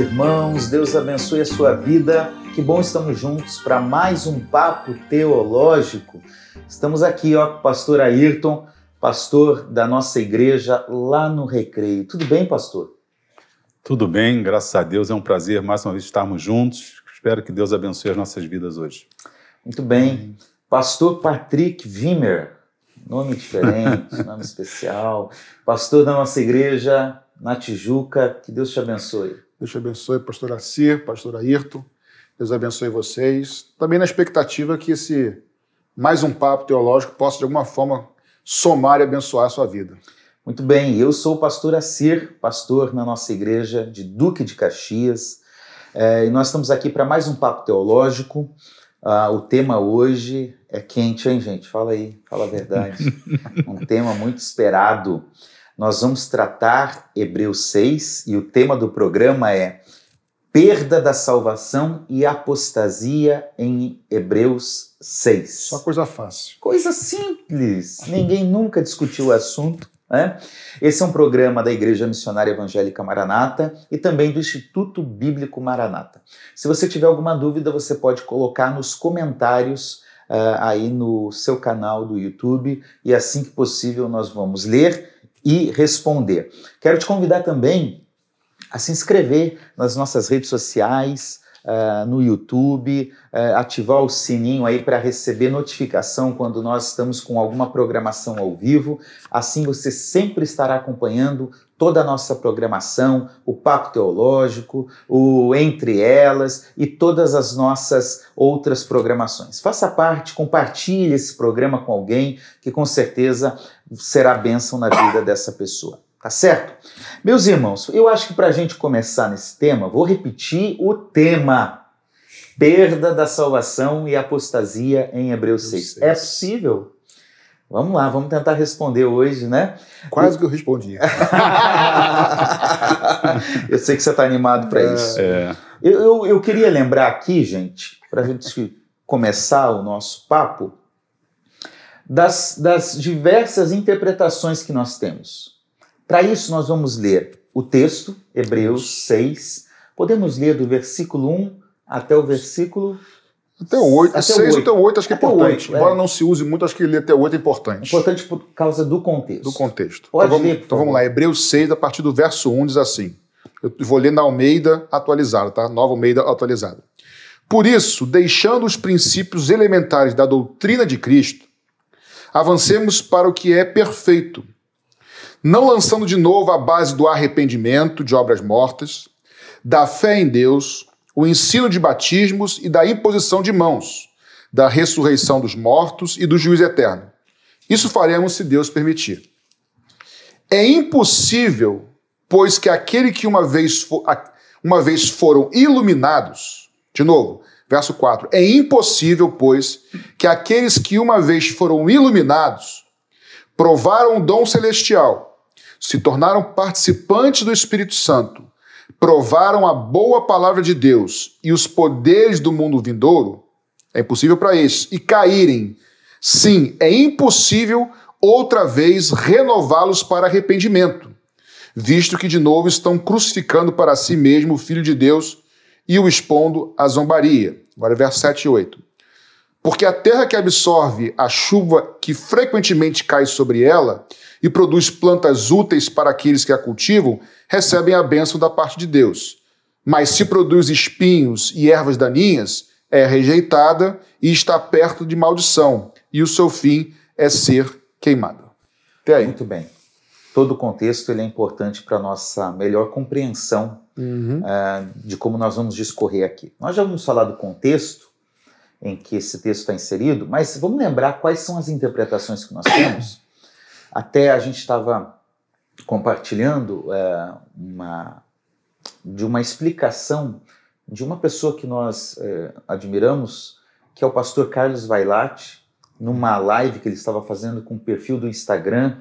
irmãos, Deus abençoe a sua vida. Que bom estamos juntos para mais um papo teológico. Estamos aqui ó, com o pastor Ayrton, pastor da nossa igreja lá no Recreio. Tudo bem, pastor? Tudo bem, graças a Deus. É um prazer mais uma vez estarmos juntos. Espero que Deus abençoe as nossas vidas hoje. Muito bem. Pastor Patrick Wimmer, nome diferente, nome especial. Pastor da nossa igreja na Tijuca. Que Deus te abençoe. Deus te abençoe, pastor Acir, pastor Ayrton. Deus abençoe vocês. Também na expectativa que esse mais um papo teológico possa, de alguma forma, somar e abençoar a sua vida. Muito bem, eu sou o pastor Acir, pastor na nossa igreja de Duque de Caxias, é, e nós estamos aqui para mais um papo teológico. Ah, o tema hoje é quente, hein, gente? Fala aí, fala a verdade. um tema muito esperado. Nós vamos tratar Hebreus 6 e o tema do programa é perda da salvação e apostasia em Hebreus 6. Só coisa fácil. Coisa simples. Ninguém nunca discutiu o assunto. Né? Esse é um programa da Igreja Missionária Evangélica Maranata e também do Instituto Bíblico Maranata. Se você tiver alguma dúvida, você pode colocar nos comentários uh, aí no seu canal do YouTube e assim que possível nós vamos ler e responder. Quero te convidar também a se inscrever nas nossas redes sociais, uh, no YouTube, uh, ativar o sininho aí para receber notificação quando nós estamos com alguma programação ao vivo. Assim você sempre estará acompanhando toda a nossa programação, o Papo Teológico, o Entre Elas e todas as nossas outras programações. Faça parte, compartilhe esse programa com alguém que com certeza será bênção na vida dessa pessoa. Tá certo? Meus irmãos, eu acho que para a gente começar nesse tema, vou repetir o tema: perda da salvação e apostasia em Hebreus 6. É possível? Vamos lá, vamos tentar responder hoje, né? Quase que eu respondi. eu sei que você está animado para é. isso. É. Eu, eu, eu, queria lembrar aqui, gente, para a gente começar o nosso papo, das, das diversas interpretações que nós temos. Para isso, nós vamos ler o texto, Hebreus 6. Podemos ler do versículo 1 até o versículo. Até o 8. Até 6 até o 8 acho que é importante. 8, Embora é. não se use muito, acho que ler até o 8 é importante. Importante por causa do contexto. Do contexto. Pode então, ler, vamos, então vamos lá. Hebreus 6, a partir do verso 1, diz assim. Eu vou ler na Almeida atualizada, tá? Nova Almeida atualizada. Por isso, deixando os princípios elementares da doutrina de Cristo, avancemos para o que é perfeito não lançando de novo a base do arrependimento de obras mortas, da fé em Deus, o ensino de batismos e da imposição de mãos, da ressurreição dos mortos e do juízo eterno. Isso faremos se Deus permitir. É impossível, pois que aquele que uma vez, for, uma vez foram iluminados, de novo, verso 4, é impossível, pois, que aqueles que uma vez foram iluminados provaram o dom celestial se tornaram participantes do Espírito Santo, provaram a boa palavra de Deus e os poderes do mundo vindouro, é impossível para esses, e caírem. Sim, é impossível outra vez renová-los para arrependimento, visto que de novo estão crucificando para si mesmo o Filho de Deus e o expondo à zombaria. Agora, verso 7 e 8. Porque a terra que absorve a chuva que frequentemente cai sobre ela e produz plantas úteis para aqueles que a cultivam, recebem a bênção da parte de Deus. Mas se produz espinhos e ervas daninhas, é rejeitada e está perto de maldição, e o seu fim é ser queimado. Até aí. Muito bem. Todo o contexto ele é importante para a nossa melhor compreensão uhum. uh, de como nós vamos discorrer aqui. Nós já vamos falar do contexto em que esse texto está inserido, mas vamos lembrar quais são as interpretações que nós temos até a gente estava compartilhando é, uma, de uma explicação de uma pessoa que nós é, admiramos, que é o pastor Carlos Vailate, numa live que ele estava fazendo com o perfil do Instagram,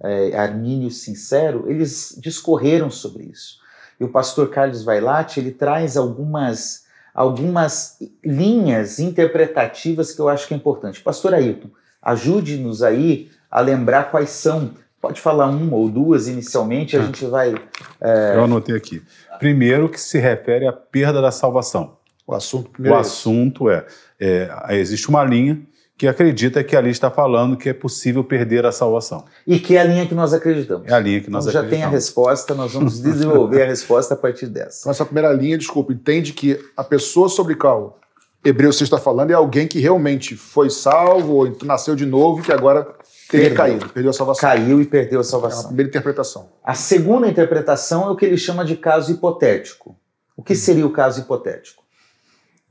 é, Armínio Sincero, eles discorreram sobre isso. E o pastor Carlos Vailate, ele traz algumas, algumas linhas interpretativas que eu acho que é importante. Pastor Ailton, ajude-nos aí a lembrar quais são Pode falar uma ou duas inicialmente, a Ah. gente vai. Eu anotei aqui. Primeiro, que se refere à perda da salvação. O assunto primeiro o é assunto é, é, existe uma linha que acredita que ali está falando que é possível perder a salvação. E que é a linha que nós acreditamos. É a linha que nós Então já tem a acreditamos. resposta, nós vamos desenvolver a resposta a partir dessa. Então, essa primeira linha, desculpa, entende que a pessoa sobre qual Hebreus 6 está falando é alguém que realmente foi salvo ou nasceu de novo e que agora teria Perdeu. caído, perdeu a salvação. Caiu e perdeu a É a salvação. primeira interpretação. A segunda interpretação é o que ele chama de caso hipotético. O que seria o caso hipotético?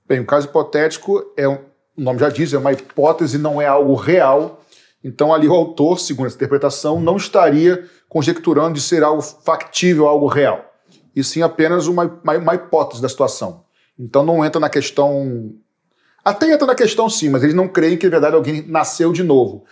Bem, o caso hipotético é, um- o nome já diz, é uma hipótese, não é algo real. Então, ali o autor, segundo essa interpretação, não estaria conjecturando de ser algo factível, algo real. E sim apenas uma, uma, uma hipótese da situação. Então, não entra na questão. Até entra na questão, sim, mas eles não creem que, na verdade, alguém nasceu de novo.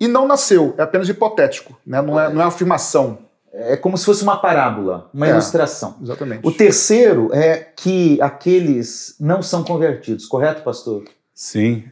E não nasceu, é apenas hipotético, né? não, é, não é uma afirmação. É como se fosse uma parábola, uma É. ilustração. Exatamente. O terceiro é que aqueles não são convertidos, correto, pastor? Sim,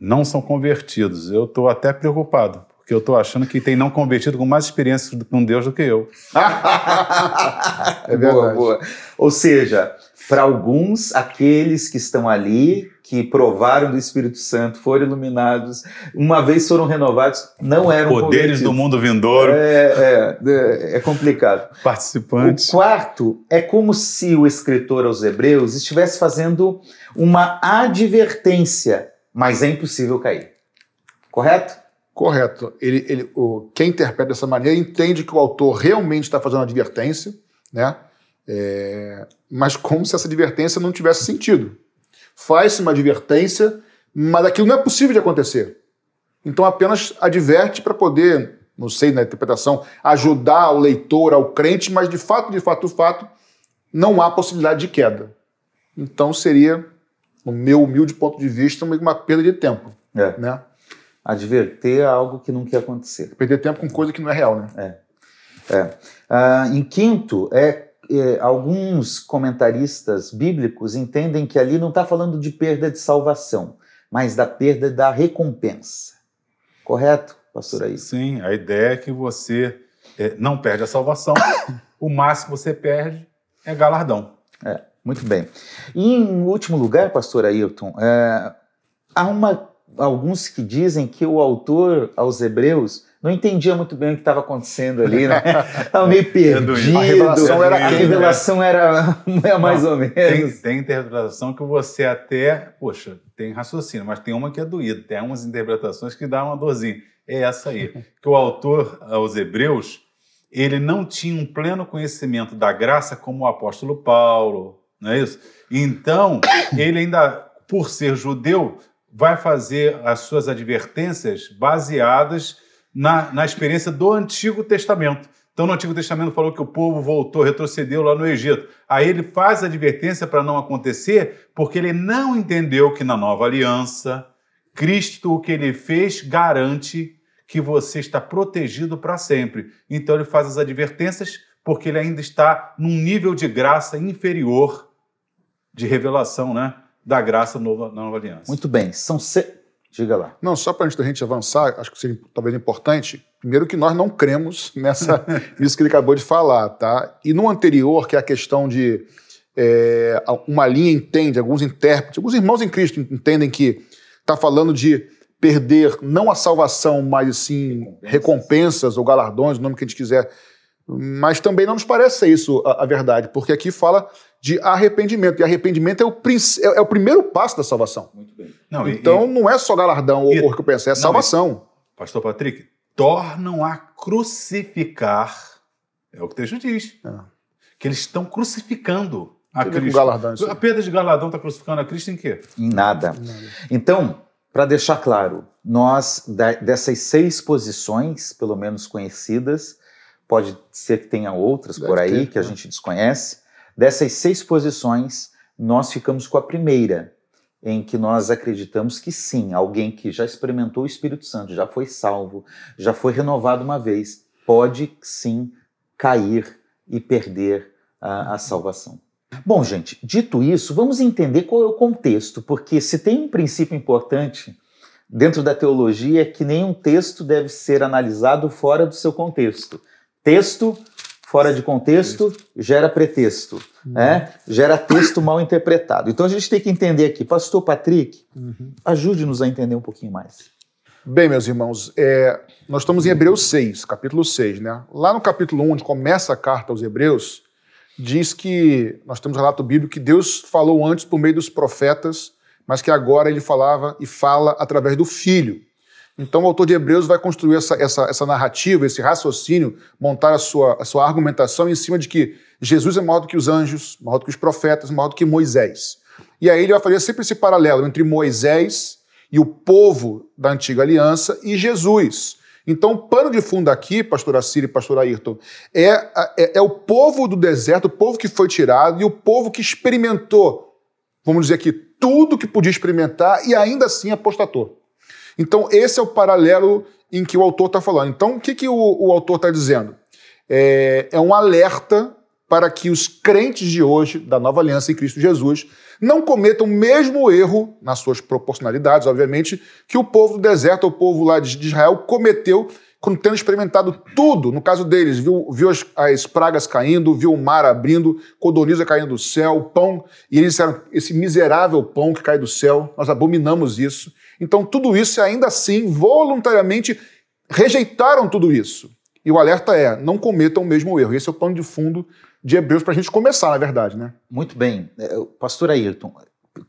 não são convertidos. Eu estou até preocupado, porque eu estou achando que tem não convertido com mais experiência com Deus do que eu. É verdade. Boa, boa. Ou seja, para alguns, aqueles que estão ali, que provaram do Espírito Santo, foram iluminados, uma vez foram renovados, não eram Poderes convertidos. do mundo vindouro, É, é, é complicado. participantes. O quarto é como se o escritor aos Hebreus estivesse fazendo uma advertência, mas é impossível cair. Correto? Correto. Ele, ele, o, quem interpreta dessa maneira entende que o autor realmente está fazendo uma advertência, né? É, mas como se essa advertência não tivesse sentido. Faz-se uma advertência, mas aquilo não é possível de acontecer. Então apenas adverte para poder, não sei na interpretação, ajudar o leitor, ao crente, mas de fato, de fato, de fato, não há possibilidade de queda. Então seria, no meu humilde ponto de vista, uma- perda de tempo, É. né? Adverter é algo que não quer acontecer. Perder tempo com coisa que não é real, né? Ah, em quinto, é, é, alguns comentaristas bíblicos entendem que ali não está falando de perda de salvação, mas da perda da recompensa. Correto, pastor aí? Sim, a ideia é que você é, não perde a salvação, o máximo que você perde é galardão. Muito bem. E em último lugar, pastor Ailton, é, há uma, alguns que dizem que o autor aos Hebreus não entendia muito bem o que estava acontecendo ali, né? Estava meio perdido. A revelação era a aqui, né? revelação era é mais ou Tem, menos. tem interpretação que você até, poxa, tem raciocínio, mas tem uma que é doída, tem umas interpretações que dá uma dorzinha. É essa aí. Que o autor aos Hebreus, ele não tinha um pleno conhecimento da graça como o apóstolo Paulo, não é isso? Então, ele ainda, por ser judeu, vai fazer as suas advertências baseadas na, na experiência do Antigo Testamento. Então, no Antigo Testamento falou que o povo voltou, retrocedeu lá no Egito. Aí ele faz a advertência para não acontecer, porque ele não entendeu que na nova aliança, Cristo, o que ele fez, garante que você está protegido para sempre. Então, ele faz as advertências porque ele ainda está num nível de graça inferior de revelação, né? Da graça nova, na nova aliança. Muito bem. São se... Diga lá. Não, só para antes da gente avançar, acho que seria talvez importante, primeiro que nós não cremos nessa nisso que ele acabou de falar, tá? E no anterior, que é a questão de é, uma linha entende, alguns intérpretes, alguns irmãos em Cristo entendem que está falando de perder não a salvação, mas sim Recompensas. recompensas ou galardões, o nome que a gente quiser. Mas também não nos parece ser isso a, a verdade, porque aqui fala de arrependimento, e arrependimento é o, é- é o primeiro passo da salvação. Muito bem. Não, Então e- não é só galardão ou, e- ou recompensa, é não, salvação. Pastor Patrick, tornam a crucificar, é o que o texto diz, É. que eles estão crucificando a Tem Cristo. galardão aí. A perda de galardão está crucificando a Cristo em quê? Em nada. Então, para deixar claro, nós, dessas seis posições, pelo menos conhecidas, pode ser que tenha outras Deve por aí ter, que a né? gente desconhece, dessas seis posições, nós ficamos com a primeira, em que nós acreditamos que sim, alguém que já experimentou o Espírito Santo, já foi salvo, já foi renovado uma vez, pode sim cair e perder a, a salvação. Bom, gente, dito isso, vamos entender qual é o contexto, porque se tem um princípio importante dentro da teologia é que nenhum texto deve ser analisado fora do seu contexto. Texto fora de contexto gera pretexto, uhum. né? gera texto mal interpretado. Então a gente tem que entender aqui, Pastor Patrick, uhum. ajude-nos a entender um pouquinho mais. Bem, meus irmãos, é, nós estamos em Hebreus 6, capítulo 6, né? Lá no capítulo 1, onde começa a carta aos Hebreus, diz que nós temos um relato bíblico que Deus falou antes por meio dos profetas, mas que agora ele falava e fala através do Filho. Então o autor de Hebreus vai construir essa, essa, essa narrativa, esse raciocínio, montar a sua, a sua argumentação em cima de que Jesus é maior do que os anjos, maior do que os profetas, maior do que Moisés. E aí ele vai fazer sempre esse paralelo entre Moisés e o povo da antiga aliança e Jesus. Então, o pano de fundo aqui, pastor Assírio e pastor Ayrton, é, é, é, o povo do deserto, o povo que foi tirado e o povo que experimentou, vamos dizer aqui, tudo que podia experimentar e ainda assim apostatou. Então, esse é o paralelo em que o autor está falando. Então, o que, que o, o autor está dizendo? É, é um alerta para que os crentes de hoje, da nova aliança em Cristo Jesus, não cometam o mesmo erro, nas suas proporcionalidades, obviamente, que o povo do deserto, o povo lá de Israel, cometeu quando tendo experimentado tudo, no caso deles, viu, viu as, as, pragas caindo, viu o mar abrindo, codorniza caindo do céu, pão, e eles disseram, esse miserável pão que cai do céu, nós abominamos isso. Então, tudo isso, ainda assim, voluntariamente rejeitaram tudo isso. E o alerta é: não cometam o mesmo erro. Esse é o pano de fundo de Hebreus para a gente começar, na verdade. Né? Muito bem. É, pastor Ayrton,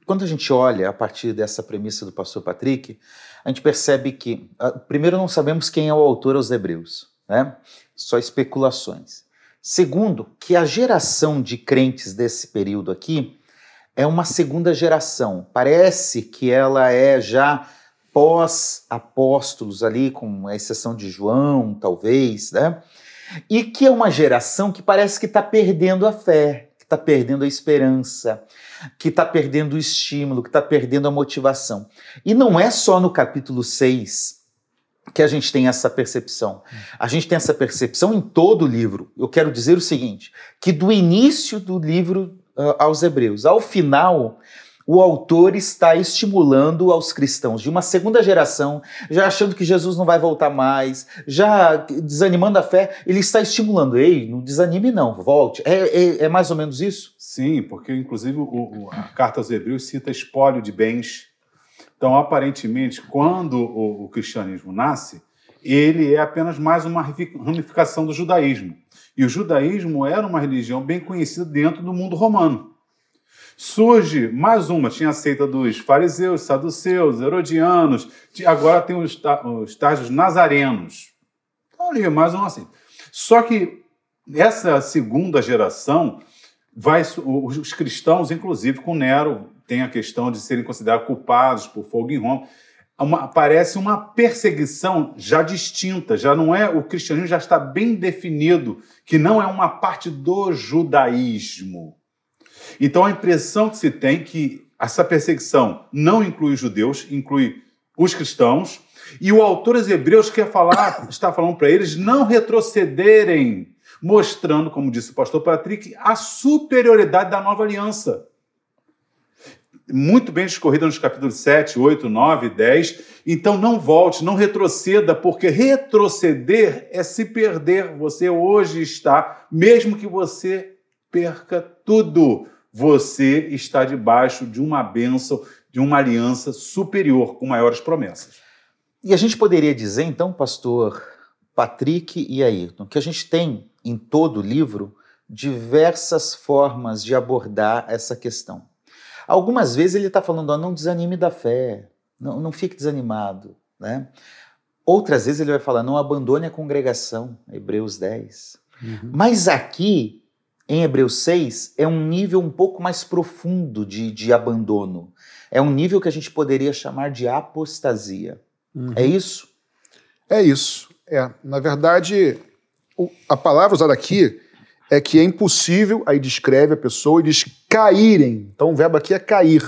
quando a gente olha a partir dessa premissa do pastor Patrick, a gente percebe que, primeiro, não sabemos quem é o autor aos Hebreus, né? só especulações. Segundo, que a geração de crentes desse período aqui é uma segunda geração. Parece que ela é já pós-apóstolos ali, com a exceção de João, talvez, né? E que é uma geração que parece que está perdendo a fé, que está perdendo a esperança, que está perdendo o estímulo, que está perdendo a motivação. E não é só no capítulo 6 que a gente tem essa percepção. A gente tem essa percepção em todo o livro. Eu quero dizer o seguinte: que do início do livro aos Hebreus ao final, o autor está estimulando aos cristãos de uma segunda geração, já achando que Jesus não vai voltar mais, já desanimando a fé, ele está estimulando. Ei, não desanime não, volte. É, é, é mais ou menos isso? Sim, porque inclusive o, a carta aos Hebreus cita espólio de bens. Então, aparentemente, quando o, o cristianismo nasce, ele é apenas mais uma ramificação do judaísmo. E o judaísmo era uma religião bem conhecida dentro do mundo romano. Surge mais uma, tinha a seita dos fariseus, saduceus, herodianos, agora tem os, os estágios nazarenos. Então, ali, mais uma assim. Só que essa segunda geração vai, os cristãos, inclusive com Nero, tem a questão de serem considerados culpados por fogo em Roma. Uma, parece uma perseguição já distinta, já não é o cristianismo já está bem definido que não é uma parte do judaísmo. Então a impressão que se tem é que essa perseguição não inclui os judeus, inclui os cristãos, e o autor dos Hebreus quer falar, está falando para eles não retrocederem, mostrando, como disse o pastor Patrick, a superioridade da nova aliança. Muito bem discorrida nos capítulos 7, 8, 9, 10. Então não volte, não retroceda, porque retroceder é se perder. Você hoje está, mesmo que você perca tudo você está debaixo de uma bênção, de uma aliança superior, com maiores promessas. E a gente poderia dizer, então, pastor Patrick e Ayrton, que a gente tem em todo o livro diversas formas de abordar essa questão. Algumas vezes ele está falando, oh, não desanime da fé, não, não fique desanimado. Né? Outras vezes ele vai falar, não abandone a congregação, Hebreus 10. Uhum. Mas aqui em Hebreus 6 é um nível um pouco mais profundo de, de abandono. É um nível que a gente poderia chamar de apostasia. Uhum. É isso? É isso. É. Na verdade, a palavra usada aqui é que é impossível, aí descreve a pessoa e diz caírem. Então o verbo aqui é cair.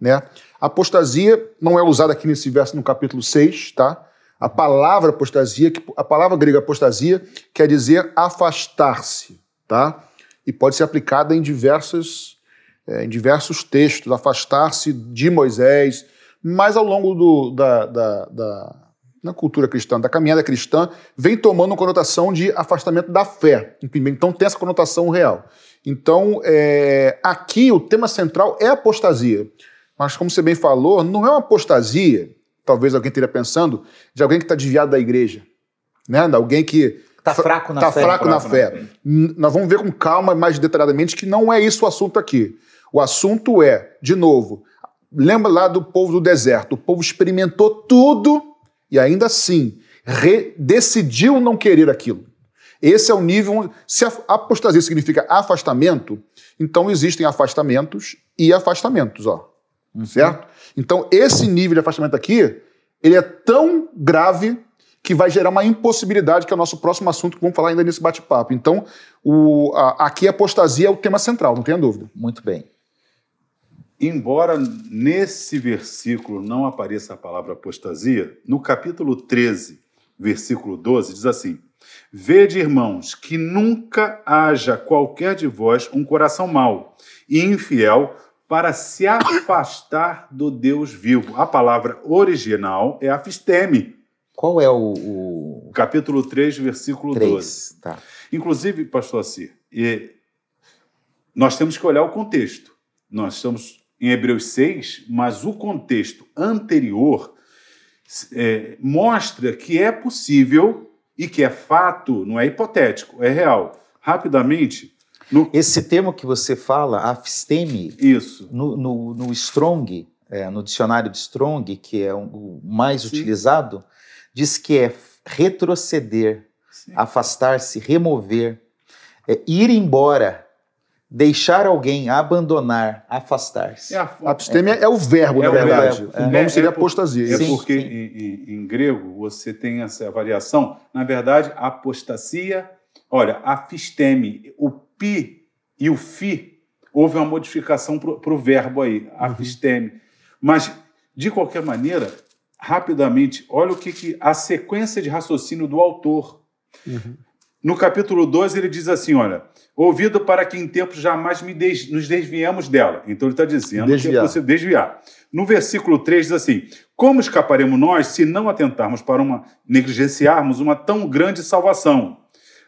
Né? Apostasia não é usada aqui nesse verso no capítulo 6, tá? A palavra apostasia, a palavra grega apostasia quer dizer afastar-se, tá? e pode ser aplicada em, diversas, é, em diversos textos, afastar-se de Moisés, mas ao longo do, da, da, da na cultura cristã, da caminhada cristã, vem tomando uma conotação de afastamento da fé. Então tem essa conotação real. Então, é, aqui o tema central é apostasia. Mas, como você bem falou, não é uma apostasia, talvez alguém esteja pensando, de alguém que está desviado da igreja. Né? De alguém que Está fraco na tá fé. fraco, na, fraco fé. na fé. N- Nós vamos ver com calma, mais detalhadamente, que não é isso o assunto aqui. O assunto é, de novo, lembra lá do povo do deserto. O povo experimentou tudo e ainda assim decidiu não querer aquilo. Esse é o nível. onde- Se a apostasia significa afastamento, então existem afastamentos e afastamentos, ó. Certo? Então, esse nível de afastamento aqui, ele é tão grave que vai gerar uma impossibilidade, que é o nosso próximo assunto que vamos falar ainda nesse bate-papo. Então, o, a- aqui a apostasia é o tema central, não tenha dúvida. Muito bem. Embora nesse versículo não apareça a palavra apostasia, no capítulo 13, versículo 12, diz assim: Vede, irmãos, que nunca haja qualquer de vós um coração mau e infiel para se afastar do Deus vivo. A palavra original é afisteme. Qual é o, o Capítulo 3, versículo 12. 3? Tá. Inclusive, pastor Assir, e nós temos que olhar o contexto. Nós estamos em Hebreus 6, mas o contexto anterior é, mostra que é possível e que é fato, não é hipotético, é real. Rapidamente, no, Esse termo que você fala, afisteme, isso. no, no, no Strong, é, no dicionário de Strong, que é o mais Sim. utilizado, diz que é retroceder, afastar-se, remover, é, ir embora, deixar alguém, abandonar, afastar-se. É a, Abstêmia é, o verbo, É na o verdade. verbo, O é. nome É- seria é apostasia. É porque. Em, em- em grego você tem essa variação. Na verdade, apostasia, olha, afisteme, o pi e o fi, houve uma modificação para o verbo aí, afisteme. Mas, de qualquer maneira, rapidamente, olha o que, que a sequência de raciocínio do autor. No capítulo 12, ele diz assim: olha, ouvido para que em tempos jamais des- nos desviemos dela. Então ele está dizendo que é Desviar. possível desviar. No versículo 3 diz assim: Como escaparemos nós se não atentarmos para uma, negligenciarmos uma tão grande salvação?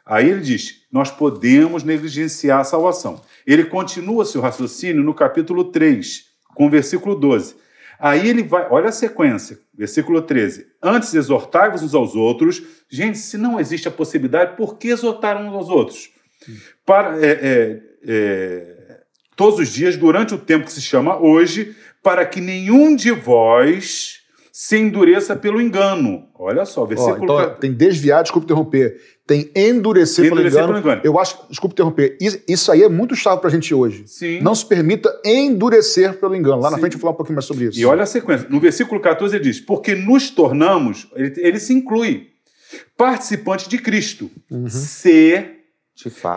Aí ele diz: Nós podemos negligenciar a salvação. Ele continua seu raciocínio no capítulo 3, com o versículo 12. Aí ele vai, olha a sequência, versículo 13. Antes exortai-vos uns aos outros. Gente, se não existe a possibilidade, por que exortar uns aos outros? Para, é, é, é, todos os dias, durante o tempo que se chama hoje, para que nenhum de vós se endureça pelo engano. Olha só, versículo então, ca- tem desviar, desculpa interromper. Tem endurecer, Endurecer pelo, pelo engano. engano. Eu acho, desculpa interromper, isso, isso aí é muito chave pra gente hoje. Sim. Não se permita endurecer pelo engano. Lá na Sim. frente eu vou falar um pouquinho mais sobre isso. E olha a sequência. No versículo 14 ele diz: Porque nos tornamos, ele, ele se inclui, participantes de Cristo, Uhum. se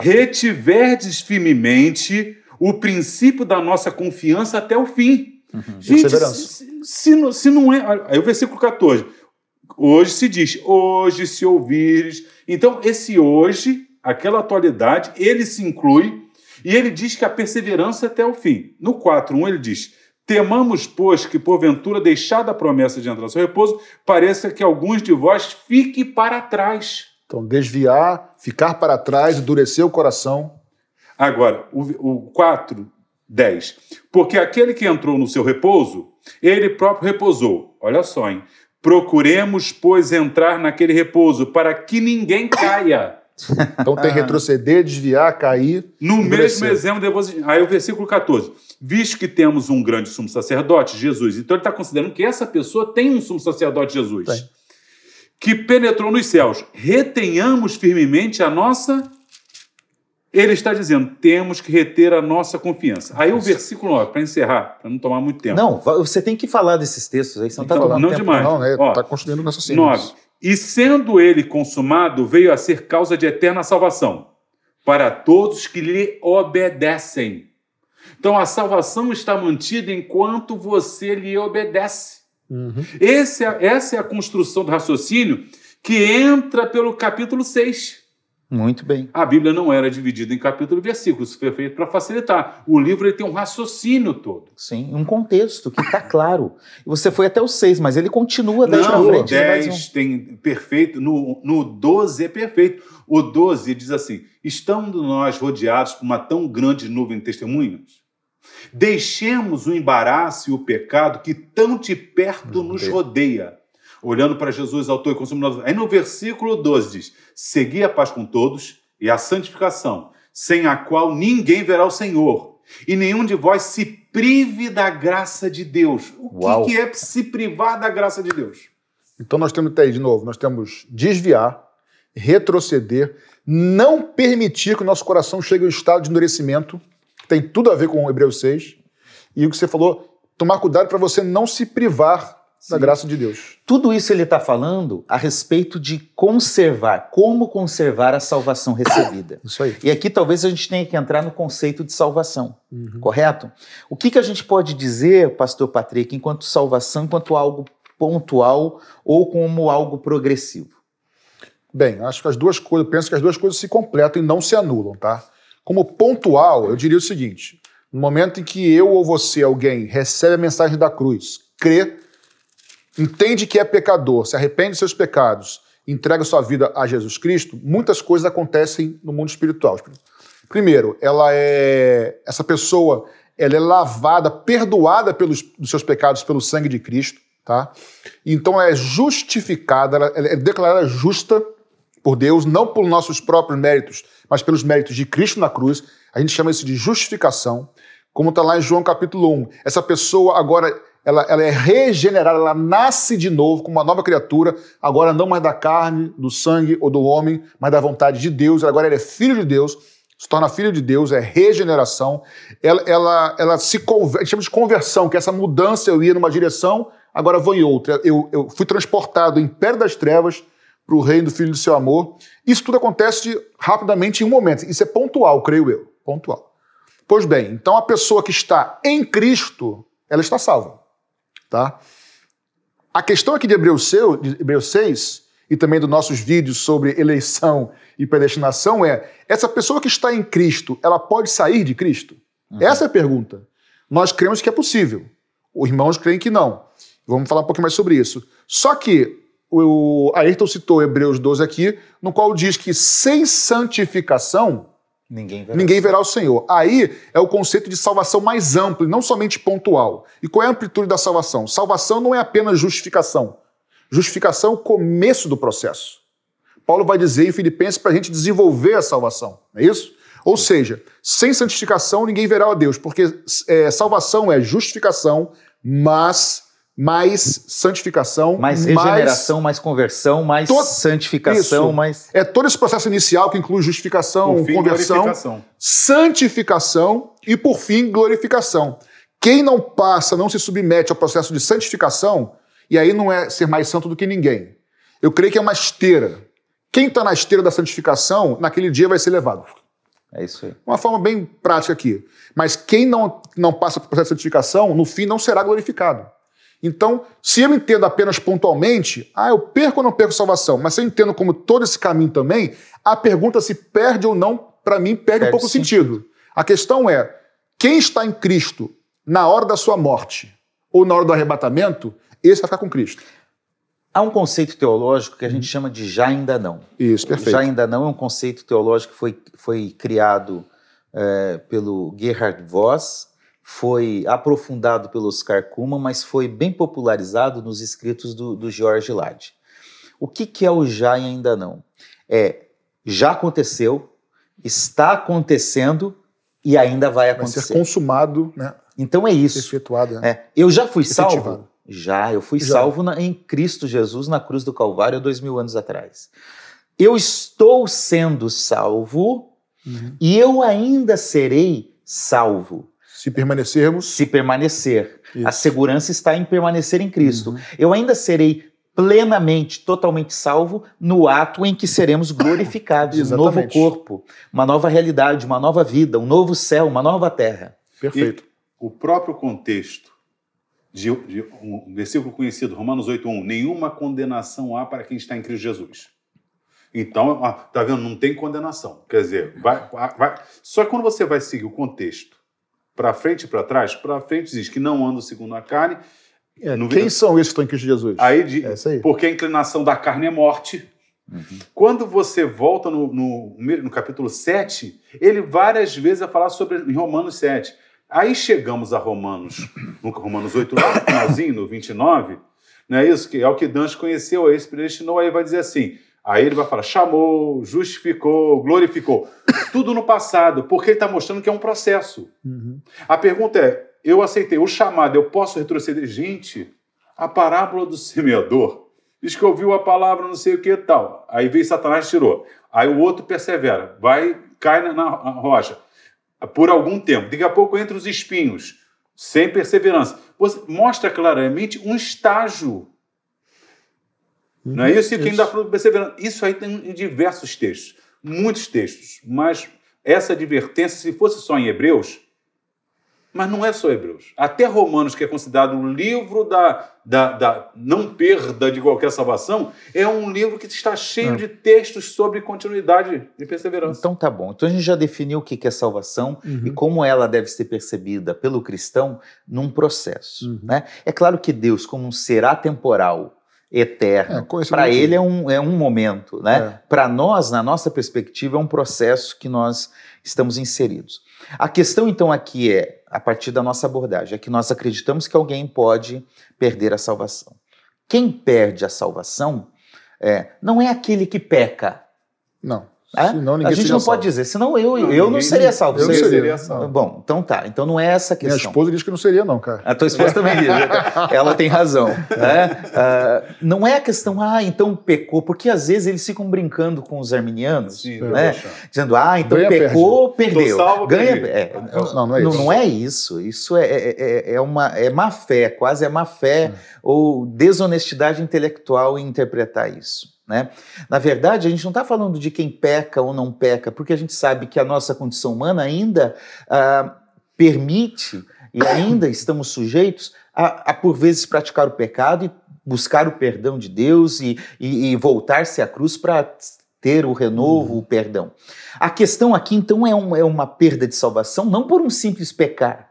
retiverdes firmemente o princípio da nossa confiança até o fim. Gente, Perseverança. se, se não, se não é. Aí o versículo 14. Hoje se diz, hoje se ouvires. Então, esse hoje, aquela atualidade, ele se inclui e ele diz que a perseverança é até o fim. No 4.1 ele diz: Temamos, pois, que porventura, deixada a promessa de entrar no seu repouso, pareça que alguns de vós fiquem para trás. Então, desviar, ficar para trás, endurecer o coração. Agora, o, o 4, 10. Porque aquele que entrou no seu repouso, ele próprio repousou. Olha só, hein? Procuremos, pois, entrar naquele repouso para que ninguém caia. Então tem Ah. retroceder, desviar, cair. No Endurecer. mesmo exemplo, depois, aí o versículo 14. Visto que temos um grande sumo sacerdote, Jesus. Então ele está considerando que essa pessoa tem um sumo sacerdote, Jesus. Tem. Que penetrou nos céus. Retenhamos firmemente a nossa. Ele está dizendo, temos que reter a nossa confiança. Aí o versículo 9, para encerrar, para não tomar muito tempo. Não, você tem que falar desses textos aí, você não está Então, tomando não tempo. demais. Não, né? Ó, Tá construindo nessa ciência. 9. E sendo ele consumado, veio a ser causa de eterna salvação para todos que lhe obedecem. Então a salvação está mantida enquanto você lhe obedece. Uhum. Esse é- essa é a construção do raciocínio que entra pelo capítulo 6. Muito bem. A Bíblia não era dividida em capítulo e versículo, isso foi feito para facilitar. O livro ele tem um raciocínio todo. Sim, um contexto que está claro. Você foi até o 6, mas ele continua daí para o frente. vai 10 dizer tem perfeito, no, no 12 é perfeito. O 12 diz assim: estando nós rodeados por uma tão grande nuvem de testemunhas, deixemos o embaraço e o pecado que tão de perto nos rodeia. Olhando para Jesus, autor e consumidor. Aí no versículo 12 diz: Segui a paz com todos e a santificação, sem a qual ninguém verá o Senhor. E nenhum de vós se prive da graça de Deus. O que, que é se privar da graça de Deus? Então nós temos até aí, de novo, nós temos desviar, retroceder, não permitir que o nosso coração chegue ao estado de endurecimento, que tem tudo a ver com o Hebreus 6, e o que você falou, tomar cuidado para você não se privar da Sim. graça de Deus. Tudo isso ele está falando a respeito de conservar, como conservar a salvação recebida. Isso aí. E aqui talvez a gente tenha que entrar no conceito de salvação, correto? O que, que a gente pode dizer, pastor Patrick, enquanto salvação, enquanto algo pontual ou como algo progressivo? Bem, acho que as duas coisas, penso que as duas coisas se completam e não se anulam, tá? Como pontual, eu diria o seguinte: no momento em que eu ou você, alguém, recebe a mensagem da cruz, crê, entende que é pecador, se arrepende dos seus pecados, entrega sua vida a Jesus Cristo, muitas coisas acontecem no mundo espiritual. Primeiro, ela é essa pessoa, ela é lavada, perdoada pelos dos seus pecados pelo sangue de Cristo, tá? Então ela é justificada, ela é declarada justa por Deus, não por nossos próprios méritos, mas pelos méritos de Cristo na cruz. A gente chama isso de justificação, como está lá em João capítulo 1. Essa pessoa agora ela, ela é regenerada, ela nasce de novo como uma nova criatura, agora não mais da carne, do sangue ou do homem, mas da vontade de Deus. Agora ela é filho de Deus, se torna filho de Deus, é regeneração. Ela, ela, ela se converte, chama de conversão, que essa mudança eu ia numa direção, agora vou em outra. Eu, eu fui transportado do império das trevas para o reino do Filho do seu amor. Isso tudo acontece rapidamente em um momento. Isso é pontual, creio eu. Pontual. Pois bem, então a pessoa que está em Cristo, ela está salva. Tá? A questão aqui de Hebreus, seu- de Hebreus 6 e também dos nossos vídeos sobre eleição e predestinação é: essa pessoa que está em Cristo, ela pode sair de Cristo? Essa é a pergunta. Nós cremos que é possível. Os irmãos creem que não. Vamos falar um pouquinho mais sobre isso. Só que o Ayrton citou Hebreus 12 aqui, no qual diz que sem santificação Ninguém verá. ninguém verá o Senhor. Aí é o conceito de salvação mais amplo e não somente pontual. E qual é a amplitude da salvação? Salvação não é apenas justificação. Justificação é o começo do processo. Paulo vai dizer em Filipenses para a gente desenvolver a salvação, não é isso? Ou seja, sem santificação ninguém verá a Deus, porque é, salvação é justificação, mas mais santificação, Mais regeneração, mais conversão, mais To- santificação, Isso. mais. É todo esse processo inicial que inclui justificação, fim, conversão, santificação e, por fim, glorificação. Quem não passa, não se submete ao processo de santificação, e aí não é ser mais santo do que ninguém. Eu creio que é uma esteira. Quem está na esteira da santificação, naquele dia vai ser levado. É isso aí. Uma forma bem prática aqui. Mas quem não, não passa pelo processo de santificação, no fim não será glorificado. Então, se eu entendo apenas pontualmente, ah, eu perco ou não perco salvação, mas se eu entendo como todo esse caminho também, a pergunta se perde ou não, para mim, perde, Perde um pouco o sentido. A questão é, quem está em Cristo na hora da sua morte ou na hora do arrebatamento, esse vai ficar com Cristo. Há um conceito teológico que a gente chama de já ainda não. Isso, perfeito. Já ainda não é um conceito teológico que foi, foi criado eh, pelo Gerhard Voss, foi aprofundado pelo Oscar Kuhlmann, mas foi bem popularizado nos escritos do, do George Lade. O que, que é o já e ainda não? É já aconteceu, está acontecendo e ainda vai Vai ser acontecer. consumado, né? Então é isso. efetuado. né? É, eu já fui salvo? Já, eu fui Já. salvo na- em Cristo Jesus na cruz do Calvário dois mil anos atrás. Eu estou sendo salvo Uhum. e eu ainda serei salvo Se permanecermos, se permanecer. Isso. A segurança está em permanecer em Cristo. Uhum. Eu ainda serei plenamente, totalmente salvo no ato em que seremos glorificados, um novo corpo, uma nova realidade, uma nova vida, um novo céu, uma nova terra. perfeito. O próprio contexto de, de um versículo conhecido, Romanos 8.1, nenhuma condenação há para quem está em Cristo Jesus. Então, tá vendo? Não tem condenação. Quer dizer, vai, vai. Só que quando você vai seguir o contexto para frente e para trás, para frente diz que não anda segundo a carne. É, quem são esses que estão em Cristo Jesus? Aí, de, é aí. Porque a inclinação da carne é morte. Uhum. Quando você volta no, no, no, capítulo 7, ele várias vezes vai falar sobre em Romanos 7. Aí chegamos a Romanos, no Romanos 8, no finalzinho, no 29, não é isso? Que é o que Dantes conheceu, esse predestinou, aí vai dizer assim, aí ele vai falar, chamou, justificou, glorificou. Tudo no passado, porque ele está mostrando que é um processo. Uhum. A pergunta é, eu aceitei o chamado, eu posso retroceder? Gente, a parábola do semeador diz que ouviu a palavra não sei o que tal. Aí veio Satanás e tirou. Aí o outro persevera, vai, cai na, na rocha por algum tempo. Daqui a pouco entra os espinhos, sem perseverança. Você mostra claramente um estágio. Uhum, não é isso? E quem dá fruto perseverança. Isso aí tem em diversos textos, muitos textos. Mas essa advertência, se fosse só em Hebreus, mas não é só Hebreus. Até Romanos, que é considerado um livro da, da, da não perda de qualquer salvação, é um livro que está cheio é. de textos sobre continuidade e perseverança. Então tá bom. Então a gente já definiu o que é salvação uhum. e como ela deve ser percebida pelo cristão num processo. Uhum. Né? É claro que Deus, como um ser atemporal, eterno. É, para ele é um, é um momento, né? É. Para nós, na nossa perspectiva, é um processo que nós estamos inseridos. A questão então aqui é, a partir da nossa abordagem, é que nós acreditamos que alguém pode perder a salvação. Quem perde a salvação é, não é aquele que peca. Não. Senão a gente não salvo. pode dizer, senão eu, não, eu não seria salvo. Eu não seria salvo. Bom, então tá. Então não é essa questão. Minha esposa diz que não seria, não, cara. A tua esposa também diz. Ela tem razão. Né? Uh, não é a questão, ah, então pecou, porque às vezes eles ficam brincando com os arminianos, Sim, né? dizendo, ah, então Ganha, pecou, perde. perdeu. Salvo, Ganha, é, não, não, é isso. Não, é isso. Isso é, é, é, é, uma é má fé, quase é má fé hum. ou desonestidade intelectual em interpretar isso. Né? Na verdade, a gente não está falando de quem peca ou não peca, porque a gente sabe que a nossa condição humana ainda ah, permite e ainda estamos sujeitos a, a, por vezes, praticar o pecado e buscar o perdão de Deus e, e, e voltar-se à cruz para ter o renovo, o perdão. A questão aqui, então, é, um, é uma perda de salvação, não por um simples pecar,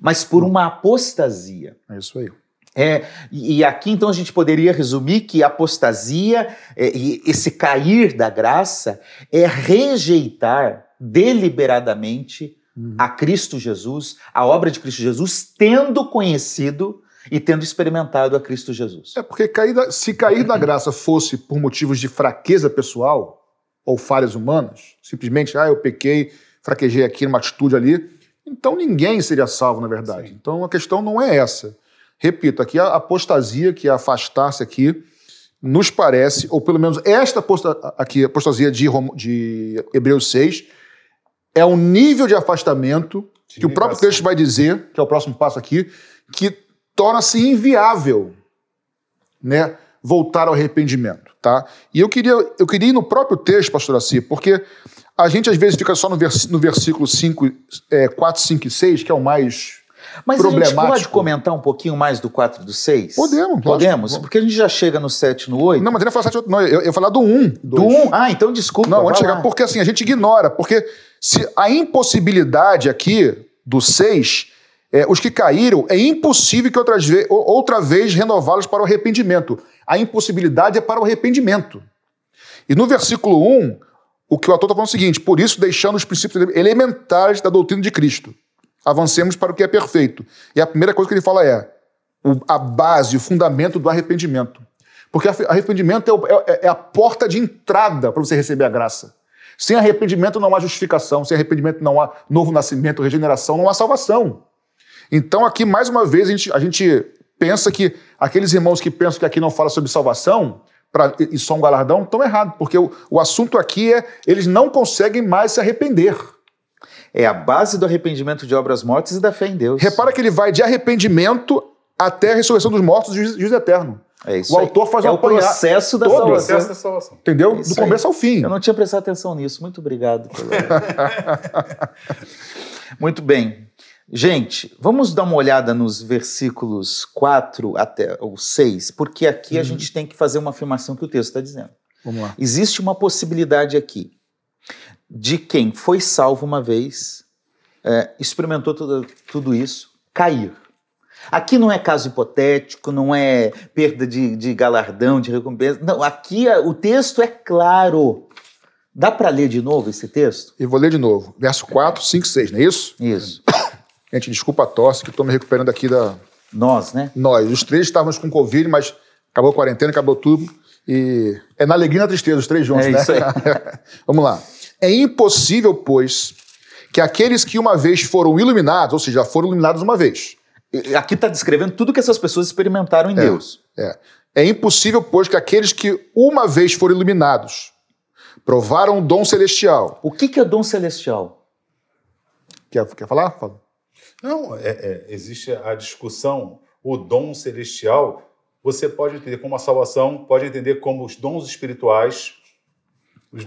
mas por uma apostasia. É isso aí. É, e aqui então a gente poderia resumir que a apostasia é, e esse cair da graça é rejeitar deliberadamente uhum. a Cristo Jesus, a obra de Cristo Jesus, tendo conhecido e tendo experimentado a Cristo Jesus. É porque cair da, se cair da graça fosse por motivos de fraqueza pessoal ou falhas humanas, simplesmente, ah, eu pequei, fraquejei aqui numa atitude ali, então ninguém seria salvo, na verdade. Sim. Então a questão não é essa. Repito, aqui a apostasia, que é afastar-se aqui, nos parece, ou pelo menos esta aqui, apostasia de, de Hebreus 6, é um nível de afastamento que o próprio texto vai dizer, que é o próximo passo aqui, que torna-se inviável né, voltar ao arrependimento. Tá? E eu queria, eu queria ir no próprio texto, pastor Assi, porque a gente às vezes fica só no, vers, no versículo 5, é, 4, 5 e 6, que é o mais mas a gente pode comentar um pouquinho mais do 4 e do 6? Podemos. Podemos? Lógico. Porque a gente já chega no 7 no 8. Não, mas eu não ia falar 7 não, eu ia falar do 1. Do 1? Ah, então desculpa. Não, antes de chegar, porque assim, a gente ignora, porque se a impossibilidade aqui do 6, é, os que caíram, é impossível que outras ve outra vez renová-los para o arrependimento. A impossibilidade é para o arrependimento. E no versículo 1, o que o autor está falando é o seguinte: por isso, deixando os princípios elementares da doutrina de Cristo avancemos para o que é perfeito. E a primeira coisa que ele fala é a base, o fundamento do arrependimento. Porque arrependimento é, é, é a porta de entrada para você receber a graça. Sem arrependimento não há justificação, sem arrependimento não há novo nascimento, regeneração, não há salvação. Então, aqui, mais uma vez, a gente, a gente pensa que aqueles irmãos que pensam que aqui não fala sobre salvação pra, e só um galardão estão errados, porque o, o assunto aqui é eles não conseguem mais se arrepender é a base do arrependimento de obras mortas e da fé em Deus. Repara que ele vai de arrependimento até a ressurreição dos mortos e juízo eterno. É isso o autor faz é o processo da, salvação. processo da salvação. Entendeu? É Do começo aí. ao fim. Eu não tinha prestado atenção nisso. Muito obrigado. Muito bem. Gente, vamos dar uma olhada nos versículos 4 até o 6, porque aqui uhum. a gente tem que fazer uma afirmação que o texto está dizendo. Vamos lá. Existe uma possibilidade aqui de quem foi salvo uma vez, é, experimentou tudo, tudo isso, cair. Aqui não é caso hipotético, não é perda de, de galardão, de recompensa. Não, aqui é- o texto é claro. Dá para ler de novo esse texto? E vou ler de novo. Verso 4, 5, 6, não é isso? Isso. Gente, desculpa a tosse, que eu tô me recuperando aqui da. Nós, né? Nós. Os três estávamos com Covid, mas acabou a quarentena, acabou tudo. E é na alegria e na tristeza, os três juntos, É né? isso aí. Vamos lá. É impossível, pois, que aqueles que uma vez foram iluminados, ou seja, já foram iluminados uma vez. Aqui está descrevendo tudo que essas pessoas experimentaram em Deus. É. É impossível, pois, que aqueles que uma vez foram iluminados provaram o dom celestial. O que, que é dom celestial? Quer, quer falar? Fala. Não, é- é, existe a discussão, o dom celestial, você pode entender como a salvação, pode entender como os dons espirituais.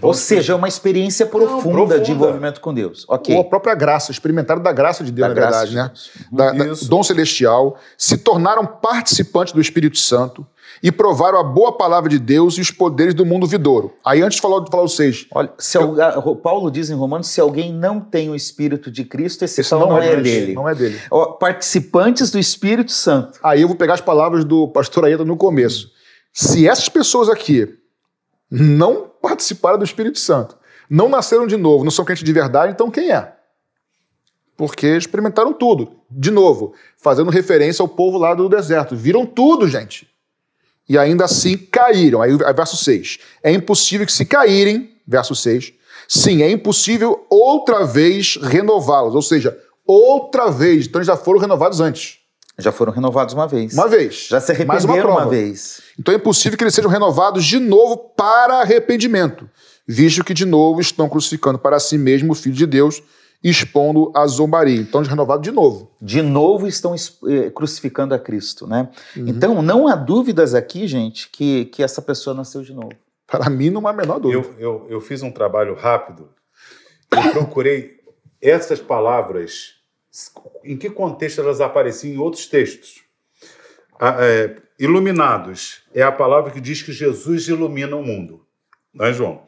Ou seja, é uma experiência profunda, profunda. de envolvimento com Deus. Ok. Ou a própria graça, experimentaram da graça de Deus, Da na graça verdade, de né? Deus. Da, da- dom celestial, se tornaram participantes do Espírito Santo e provaram a boa palavra de Deus e os poderes do mundo vidouro. Aí, antes de falar, de falar seis, Olha, se al- a- Paulo diz em Romanos: se alguém não tem o Espírito de Cristo, esse, esse tal não, é dele. Não é dele. Participantes do Espírito Santo. Aí eu vou pegar as palavras do pastor Aeta no começo. Se essas pessoas aqui não participaram do Espírito Santo, não nasceram de novo, não são crentes de verdade, então quem é? Porque experimentaram tudo. De novo, fazendo referência ao povo lá do deserto. Viram tudo, gente. E ainda assim caíram. Aí, verso 6. É impossível que se caírem, verso 6. Sim, é impossível outra vez renová-los. Ou seja, outra vez. Então eles já foram renovados antes. Já foram renovados uma vez. Uma vez. Já se Mais uma arrependeram uma, vez. Então é impossível que eles sejam renovados de novo para arrependimento, visto que de novo estão crucificando para si mesmo o Filho de Deus, expondo a zombaria. Então, renovado de novo. De novo estão es- eh, crucificando a Cristo, né? Uhum. Então, não há dúvidas aqui, gente, que, que essa pessoa nasceu de novo. Para mim, não há a menor dúvida. Eu, eu, eu fiz um trabalho rápido. Eu procurei essas palavras, em que contexto elas apareciam em outros textos. Ah, é, iluminados é a palavra que diz que Jesus ilumina o mundo. Não é, João?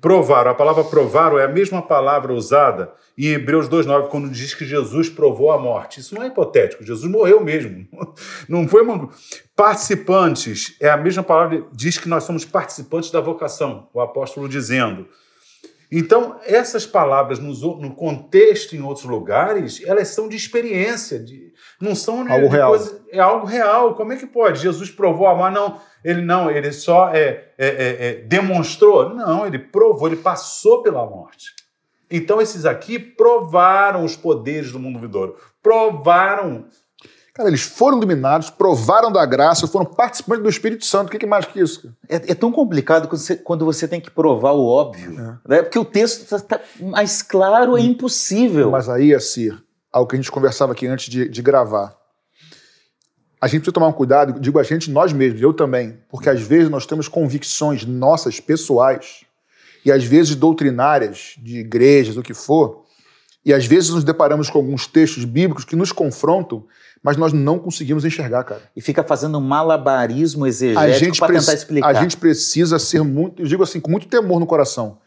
Provaram, a palavra provaram é a mesma palavra usada em Hebreus 2,9, quando diz que Jesus provou a morte. Isso não é hipotético, Jesus morreu mesmo. Não foi uma. Participantes é a mesma palavra, diz que nós somos participantes da vocação, o apóstolo dizendo. Então, essas palavras nos no contexto em outros lugares, elas são de experiência, de, não são de- Algo real. coisa- é algo real. Como é que pode? Jesus provou amar? Não, ele não, ele só é, é, é, é, demonstrou? Não, ele provou, ele passou pela morte. Então, esses aqui provaram os poderes do mundo vidouro, provaram. Cara, eles foram iluminados, provaram da graça, foram participantes do Espírito Santo. O que, que mais que isso? É, é tão complicado quando você, quando você tem que provar o óbvio, É. né? porque o texto está mais claro, é impossível. Mas aí, Assir, algo que a gente conversava aqui antes de, de gravar. A gente precisa tomar um cuidado, digo a gente, nós mesmos, eu também, porque às vezes nós temos convicções nossas, pessoais, e às vezes doutrinárias, de igrejas, o que for, e às vezes nos deparamos com alguns textos bíblicos que nos confrontam, mas nós não conseguimos enxergar, cara. E fica fazendo um malabarismo exegético para tentar explicar. a gente precisa ser muito, eu digo assim, com muito temor no coração.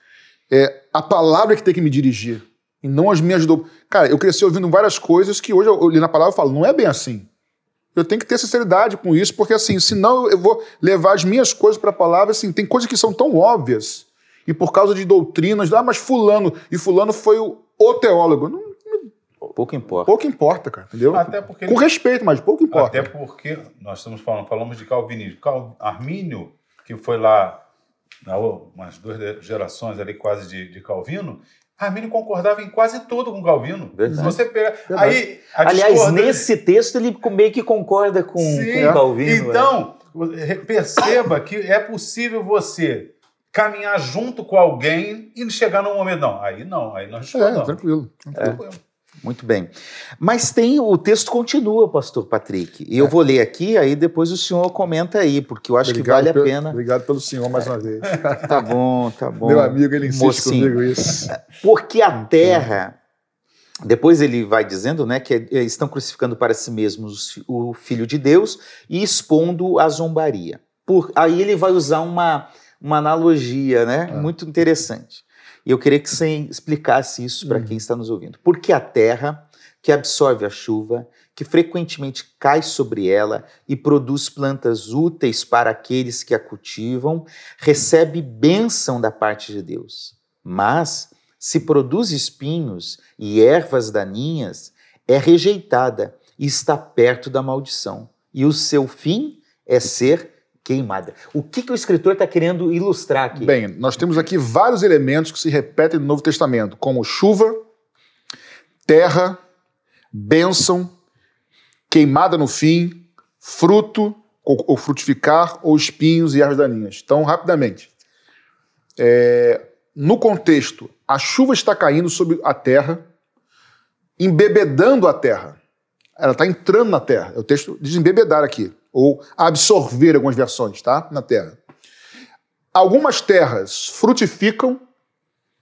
É a palavra que tem que me dirigir, e não as minhas do... Cara, eu cresci ouvindo várias coisas que hoje eu, eu li na palavra e falo, não é bem assim. Eu tenho que ter sinceridade com isso, porque assim, senão eu vou levar as minhas coisas para a palavra, assim, tem coisas que são tão óbvias, e por causa de doutrinas, ah, mas fulano, e fulano foi o, o teólogo. Não, Pouco importa. pouco importa, cara, entendeu? Até porque Com respeito, mas pouco importa. Até porque nós estamos falando, falamos de calvinismo. Cal, Armínio, que foi lá na, umas duas gerações ali quase de, de Calvino, Armínio concordava em quase tudo com Calvino. Verdade. Você pega. Verdade. Aí, a Aliás, discordância- nesse texto ele meio que concorda com, Sim, com Calvino. né? Então, perceba que é possível você caminhar junto com alguém e chegar num momento. Não, aí não, aí nós É, discordamos. tranquilo. Tranquilo. Muito bem. Mas tem o texto continua, pastor Patrick. E eu vou ler aqui, aí depois o senhor comenta aí, porque eu acho que vale a pena. Obrigado pelo senhor mais uma vez. Tá bom, tá bom. Meu amigo, ele insiste Mocinho. comigo isso. Porque a terra. Depois ele vai dizendo né, que eh, estão crucificando para si mesmos os- o Filho de Deus e expondo a zombaria. Por, aí ele vai usar uma, uma analogia, né? É. Muito interessante. E eu queria que você explicasse isso para uhum. quem está nos ouvindo. Porque a terra que absorve a chuva, que frequentemente cai sobre ela e produz plantas úteis para aqueles que a cultivam, recebe bênção da parte de Deus. Mas, se produz espinhos e ervas daninhas, é rejeitada e está perto da maldição. E o seu fim é ser queimada. O que, que o escritor está querendo ilustrar aqui? Bem, nós temos aqui vários elementos que se repetem no Novo Testamento, como chuva, terra, bênção, queimada no fim, fruto, ou, frutificar, ou espinhos e ervas daninhas. Então, rapidamente. É, no contexto, a chuva está caindo sobre a terra, embebedando a terra. Ela está entrando na terra. O texto diz embebedar aqui ou absorver algumas versões, tá? Na terra. Algumas terras frutificam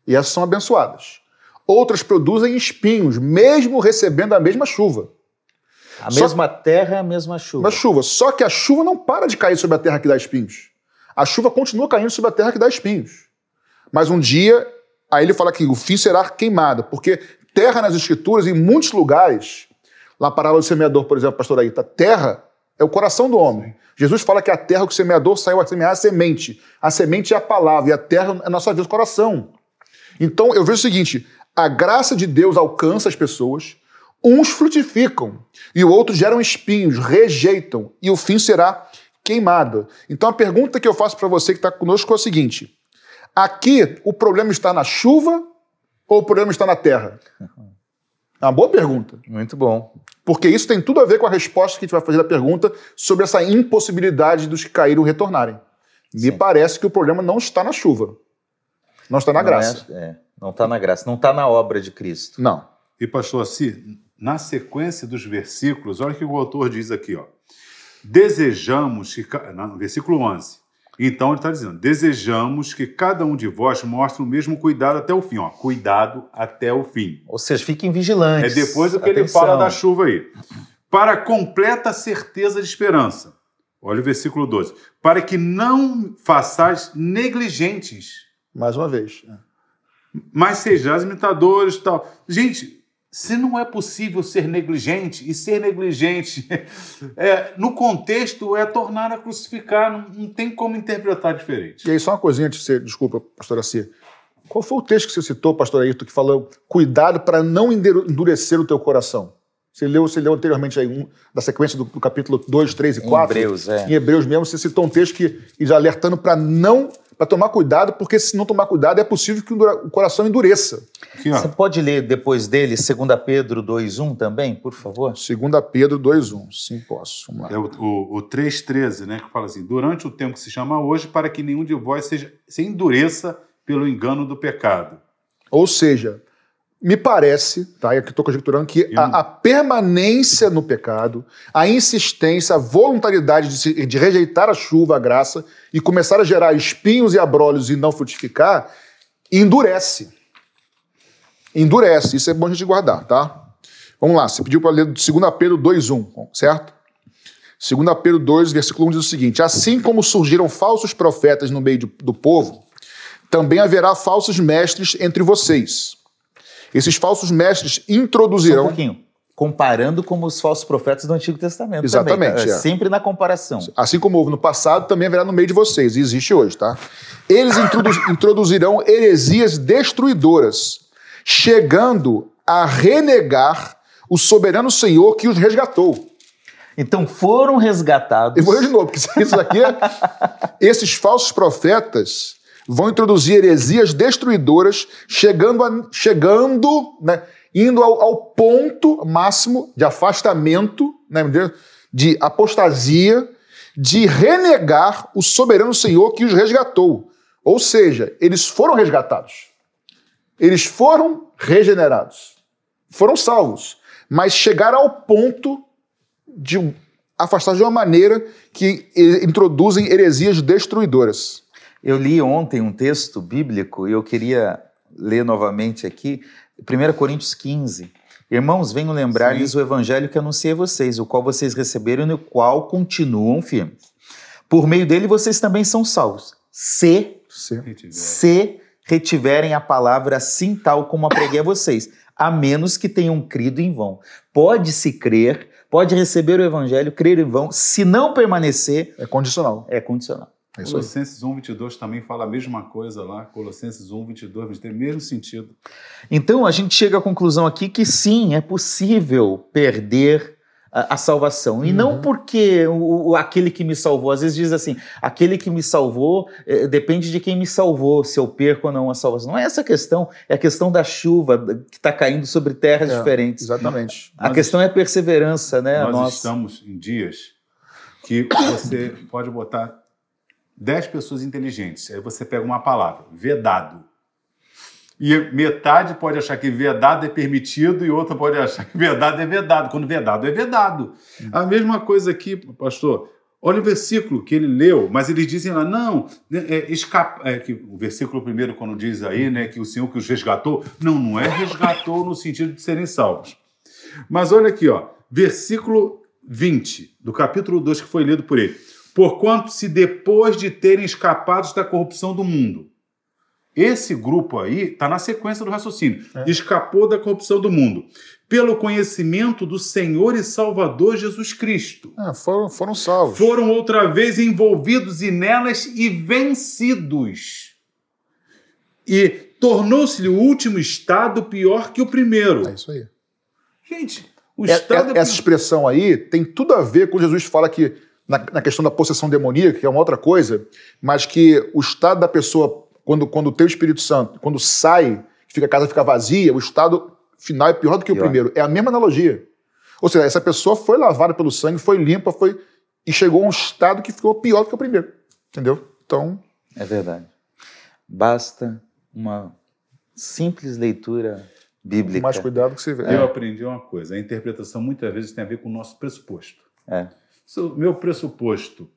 e essas são abençoadas. Outras produzem espinhos, mesmo recebendo a mesma chuva. A Só mesma terra, a mesma chuva. A chuva. Só que a chuva não para de cair sobre a terra que dá espinhos. A chuva continua caindo sobre a terra que dá espinhos. Mas um dia, aí ele fala que o fim será queimado, porque terra nas escrituras, em muitos lugares, na parábola do semeador, por exemplo, pastor Aita, terra é o coração do homem. Jesus fala que a terra que o semeador saiu a semear a semente. A semente é a palavra e a terra é a nossa vida, o coração. Então eu vejo o seguinte: a graça de Deus alcança as pessoas, uns frutificam e outros geram espinhos, rejeitam, e o fim será queimado. Então a pergunta que eu faço para você que está conosco é o seguinte: aqui o problema está na chuva ou o problema está na terra? É uma boa pergunta. Muito bom. Porque isso tem tudo a ver com a resposta que a gente vai fazer da pergunta sobre essa impossibilidade dos que caíram retornarem. Me parece que o problema não está na chuva. Não está na não graça. É, é, não está na graça, não está na obra de Cristo. Não. E pastor assim, na sequência dos versículos, olha o que o autor diz aqui, ó. Desejamos que, no versículo 11, então ele está dizendo: desejamos que cada um de vós mostre o mesmo cuidado até o fim. Ó, cuidado até o fim. Ou seja, fiquem vigilantes. É depois do que Atenção. ele fala da chuva aí. Para completa certeza de esperança. Olha o versículo 12. Para que não façais negligentes. Mais uma vez. Mas sejais imitadores e tal. Gente, se não é possível ser negligente, e ser negligente é, no contexto é tornar a crucificar, não, não, tem como interpretar diferente. E aí, só uma coisinha antes de você, desculpa, pastora Cia. Qual foi o texto que você citou, pastor Ayrton, que falou cuidado para não endurecer o teu coração? Você leu, você leu anteriormente aí um, da sequência do, do capítulo 2, 3 e 4. Em Hebreus, é. Em Hebreus mesmo, você citou um texto que já alertando para não para tomar cuidado, porque se não tomar cuidado é possível que o coração endureça. Aqui, Você pode ler depois dele 2 Pedro 2.1 também, por favor? 2 Pedro 2.1, sim, posso. É o, o, o 3.13, né, que fala assim, durante o tempo que se chama hoje, para que nenhum de vós seja, se endureça pelo engano do pecado. Ou seja, me parece, tá? E aqui estou conjecturando que a, a, permanência no pecado, a insistência, a voluntariedade de, se, de, rejeitar a chuva, a graça, e começar a gerar espinhos e abrolhos e não frutificar, endurece. Endurece. Isso é bom a gente guardar, tá? Vamos lá, você pediu para ler 2 Pedro 2,1, certo? 2 Pedro 2, versículo 1 diz o seguinte: Assim como surgiram falsos profetas no meio do, do povo, também haverá falsos mestres entre vocês esses falsos mestres introduzirão. Só um pouquinho. Comparando com os falsos profetas do Antigo Testamento. Exatamente. Também, é. Sempre na comparação. Assim como houve no passado, também haverá no meio de vocês, e existe hoje, tá? Eles introduzirão heresias destruidoras, chegando a renegar o soberano Senhor que os resgatou. Então foram resgatados. Eu vou ler de novo, porque isso aqui é. esses falsos profetas vão introduzir heresias destruidoras, chegando, a, chegando né, indo ao, ao, ponto máximo de afastamento, né, de apostasia, de renegar o soberano Senhor que os resgatou. Ou seja, eles foram resgatados. Eles foram regenerados. Foram salvos. Mas chegaram ao ponto de afastar de uma maneira que introduzem heresias destruidoras. Eu li ontem um texto bíblico e eu queria ler novamente aqui, 1 Coríntios 15. Irmãos, venho lembrar-lhes o evangelho que anunciei a vocês, o qual vocês receberam e no qual continuam firmes. Por meio dele vocês também são salvos, se, Se. se retiverem a palavra assim tal como a preguei a vocês, a menos que tenham crido em vão. Pode-se crer, pode receber o evangelho, crer em vão, se não permanecer, É condicional. é condicional. Aí. Colossenses 1, 22 também fala a mesma coisa lá. Colossenses 1, 22, 23, mesmo sentido. Então a gente chega à conclusão aqui que sim, é possível perder a, a salvação. E não Uhum. porque o, o- aquele que me salvou, às vezes diz assim, aquele que me salvou eh, depende de quem me salvou, se eu perco ou não a salvação. Não é essa a questão, é a questão da chuva que está caindo sobre terras É, diferentes. Exatamente. A Nós- questão é a perseverança, né? Nós Nós- estamos em dias que você pode botar 10 pessoas inteligentes. Aí você pega uma palavra, vedado. E metade pode achar que vedado é permitido e outra pode achar que vedado é vedado, quando vedado é vedado. A mesma coisa aqui, pastor. Olha o versículo que ele leu, mas eles dizem lá, não, né, é, escapa, é, que o versículo primeiro, quando diz aí, né, que o Senhor que os resgatou, não, não é resgatou no sentido de serem salvos. Mas olha aqui, ó, versículo 20 do capítulo 2 que foi lido por ele. Porquanto se depois de terem escapado da corrupção do mundo. Esse grupo aí está na sequência do raciocínio. É. Escapou da corrupção do mundo. Pelo conhecimento do Senhor e Salvador Jesus Cristo. Ah, foram, foram salvos. Foram outra vez envolvidos e nelas e vencidos. E tornou-se-lhe o último estado pior que o primeiro. É isso aí. Gente, o É- estado é- essa expressão aí tem tudo a ver com Jesus fala que na, na questão da possessão demoníaca, que é uma outra coisa, mas que o estado da pessoa, quando, quando tem o Espírito Santo, quando sai, fica, a casa fica vazia, o estado final é pior do que o Pior. primeiro. É a mesma analogia. Ou seja, essa pessoa foi lavada pelo sangue, foi limpa, foi e chegou a um estado que ficou pior do que o primeiro. Entendeu? Então, É verdade. Basta uma simples leitura com bíblica. mais cuidado que você vê. Eu aprendi uma coisa: a interpretação muitas vezes tem a ver com o nosso pressuposto. É. Se o meu pressuposto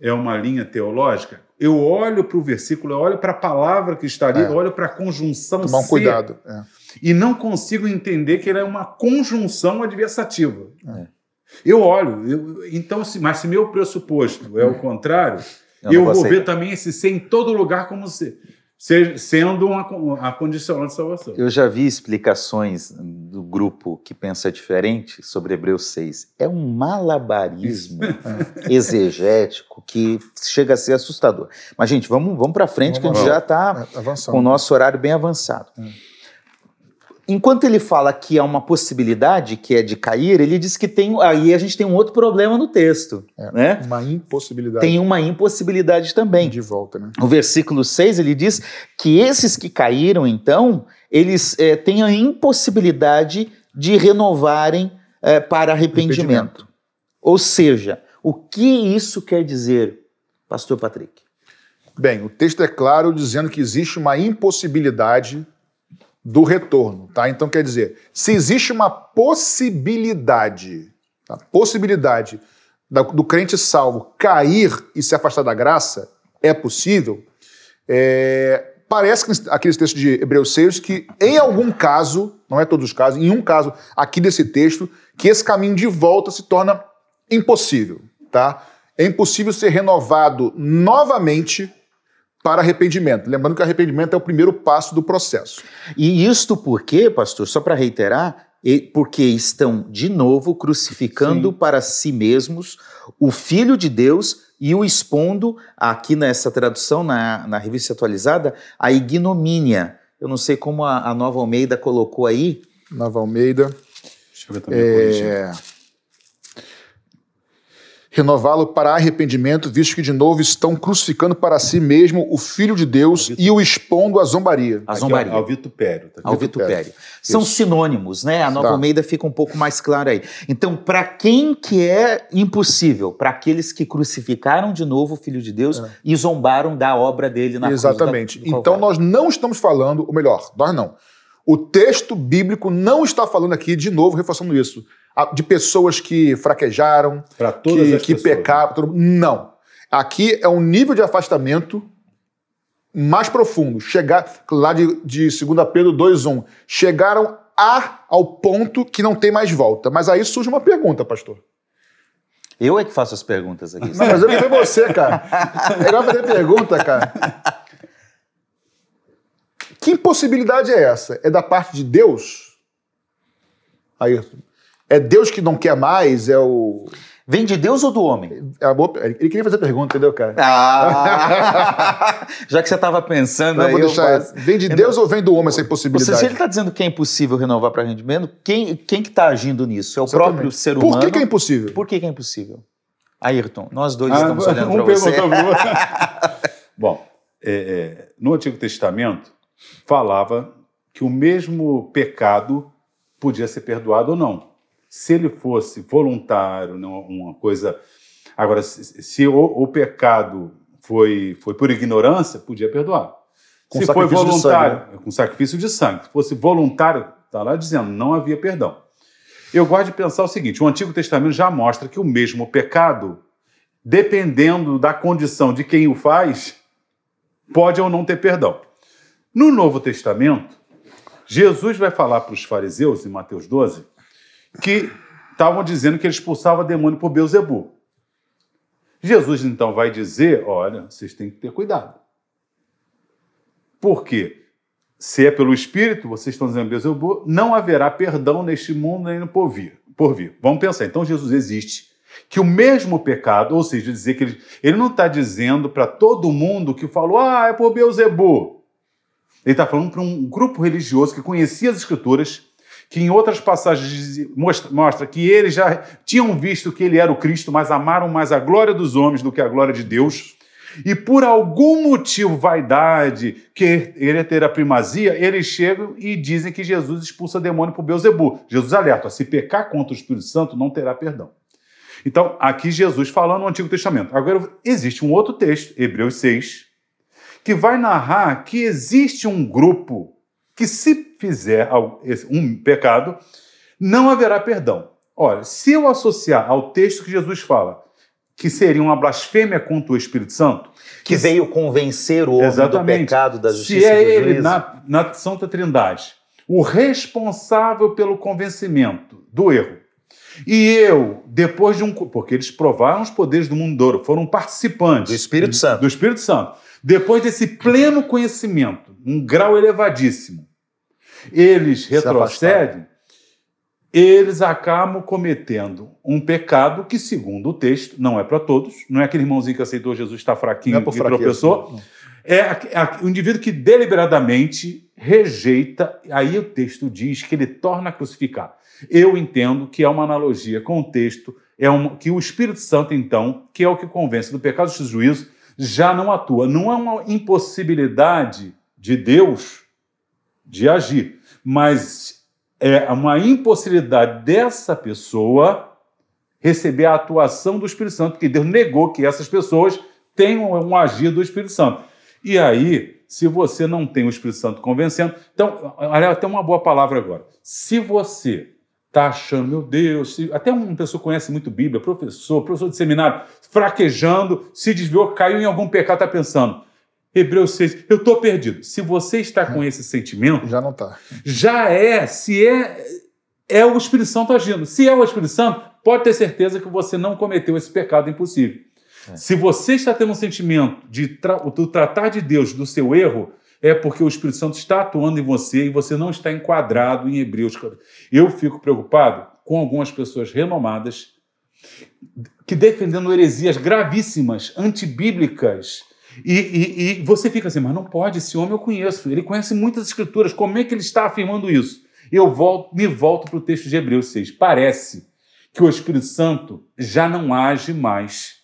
é uma linha teológica, eu olho para o versículo, eu olho para a palavra que está ali, É. eu olho para a conjunção Tomar um ser, cuidado. É. e não consigo entender que ela é uma conjunção adversativa. É. Eu olho, eu- então, se, mas se meu pressuposto é o contrário, Eu eu, vou ver também esse ser em todo lugar como se, se- sendo uma, con- a condicional de salvação. Eu já vi explicações do grupo que pensa diferente sobre Hebreus 6. É um malabarismo exegético que chega a ser assustador. Mas, gente, vamos, vamos para frente, que a Vamos gente já está É, com o nosso horário bem avançado. Hum. Enquanto ele fala que há uma possibilidade, que é de cair, ele diz que tem. Aí a gente tem um outro problema no texto. É. Né? Uma impossibilidade Tem uma impossibilidade também. de volta, né? O versículo 6 ele diz que esses que caíram, então, eles eh, têm a impossibilidade de renovarem eh, para arrependimento. Arrependimento. Ou seja, o que isso quer dizer, Pastor Patrick? Bem, o texto é claro dizendo que existe uma impossibilidade do retorno, tá? Então quer dizer, se existe uma possibilidade, tá? possibilidade da- do crente salvo cair e se afastar da graça, é possível. É, parece que aqueles textos de Hebreus 6 que em algum caso, não é todos os casos, em um caso aqui desse texto, que esse caminho de volta se torna impossível, tá? É impossível ser renovado novamente para arrependimento. Lembrando que arrependimento é o primeiro passo do processo. E isto porque, pastor, só para reiterar, e- porque estão de novo crucificando Sim. para si mesmos o Filho de Deus e o expondo, aqui nessa tradução, na, na revista atualizada, a ignomínia. Eu não sei como a, a Nova Almeida colocou aí. Nova Almeida. Deixa eu ver também a corrigir. Renová-lo para arrependimento, visto que de novo estão crucificando para si mesmo o Filho de Deus e o expondo à zombaria. A Aqui, zombaria. Ao, ao vitupério. Tá Ao vendo? vitupério. São Isso. sinônimos, né? A Nova Tá. Almeida fica um pouco mais clara aí. Então, para quem que é impossível? Para aqueles que crucificaram de novo o Filho de Deus É. e zombaram da obra dele na cruz da- Exatamente. do Então nós não estamos falando, ou melhor, nós não. O texto bíblico não está falando aqui, de novo, reforçando isso, de pessoas que fraquejaram, Para todas que, as que né? pecaram. todo- Não. Aqui é um nível de afastamento mais profundo. Chegar lá de, de 2 Pedro 2,1. Chegaram a, ao ponto que não tem mais volta. Mas aí surge uma pergunta, pastor. Eu é que faço as perguntas aqui. Não, mas eu que foi você, cara. É igual fazer pergunta, cara. Que impossibilidade é essa? É da parte de Deus? Ayrton. É Deus que não quer mais? É o. Vem de Deus ou do homem? É a boa... Ele queria fazer pergunta, entendeu, cara? Ah, já que você estava pensando Não, aí, vou eu deixar. faço. Vem de Deus ou vem do homem essa impossibilidade? seja, se ele está dizendo que é impossível renovar para rendimento, quem, quem que está agindo nisso? É o Exatamente. próprio ser humano? Por que, que é impossível? Por que, que é impossível? Ayrton, nós dois Ah, estamos olhando um para você. perguntou pro outro. Bom, é, é, no Antigo Testamento falava que o mesmo pecado podia ser perdoado ou não. Se ele fosse voluntário, não uma coisa. Agora, se, se o, o pecado foi, foi por ignorância, podia perdoar. Com se foi voluntário, sangue, com sacrifício de sangue. Se fosse voluntário, está lá dizendo, não havia perdão. Eu gosto de pensar o seguinte: o Antigo Testamento já mostra que o mesmo pecado, dependendo da condição de quem o faz, pode ou não ter perdão. No Novo Testamento, Jesus vai falar para os fariseus, em Mateus 12, que estavam dizendo que ele expulsava demônio por Beuzebu. Jesus então vai dizer: olha, vocês têm que ter cuidado. Por quê? Se é pelo Espírito, vocês estão dizendo Beuzebu, não haverá perdão neste mundo nem no por vir. Por vir. Vamos pensar, então Jesus existe. Que o mesmo pecado, ou seja, dizer que ele, ele não está dizendo para todo mundo que falou, ah, é por Beuzebu. Ele está falando para um grupo religioso que conhecia as Escrituras, que em outras passagens mostra, que eles já tinham visto que ele era o Cristo, mas amaram mais a glória dos homens do que a glória de Deus. E por algum motivo, vaidade, querer ter a primazia, eles chegam e dizem que Jesus expulsa demônio por Beuzebu. Jesus alerta, se pecar contra o Espírito Santo, não terá perdão. Então, aqui Jesus falando no Antigo Testamento. Agora, existe um outro texto, Hebreus 6, que vai narrar que existe um grupo que, se fizer um pecado, não haverá perdão. Olha, se eu associar ao texto que Jesus fala, que seria uma blasfêmia contra o Espírito Santo, Que veio convencer o homem do Exatamente. pecado, da se justiça é e do ele juízo. na, na Santa Trindade, o responsável pelo convencimento do erro, e eu, depois de um. Porque eles provaram os poderes do mundo ouro, foram participantes. Do Espírito Santo. Do Espírito Santo. Depois desse pleno conhecimento, um grau elevadíssimo, eles retrocedem, eles acabam cometendo um pecado que, segundo o texto, não é para todos. Não é aquele irmãozinho que aceitou Jesus está fraquinho Não é e tropeçou. É a- a- o indivíduo que deliberadamente rejeita, aí o texto diz que ele torna a crucificar. Eu entendo que é uma analogia com o texto, é um, que o Espírito Santo, então, que é o que convence do pecado e do juízo, já não atua. Não é uma impossibilidade de Deus de agir, mas é uma impossibilidade dessa pessoa receber a atuação do Espírito Santo, porque Deus negou que essas pessoas tenham um agir do Espírito Santo. E aí, se você não tem o Espírito Santo convencendo, então, até uma boa palavra agora. Se você está achando, meu Deus, se- até uma pessoa conhece muito Bíblia, professor, professor de seminário, fraquejando, se desviou, caiu em algum pecado, está pensando, Hebreus 6, eu estou perdido. Se você está com esse sentimento, Já não tá. já é, se é, é o Espírito Santo agindo. Se é o Espírito Santo, pode ter certeza que você não cometeu esse pecado impossível. Se você está tendo um sentimento de tra do tratar de Deus do seu erro, é porque o Espírito Santo está atuando em você e você não está enquadrado em Hebreus. Eu fico preocupado com algumas pessoas renomadas que defendendo heresias gravíssimas, antibíblicas. E, e- e você fica assim, mas não pode, esse homem eu conheço, ele conhece muitas escrituras, como é que ele está afirmando isso? Eu volto, me volto para o texto de Hebreus 6. Parece que o Espírito Santo já não age mais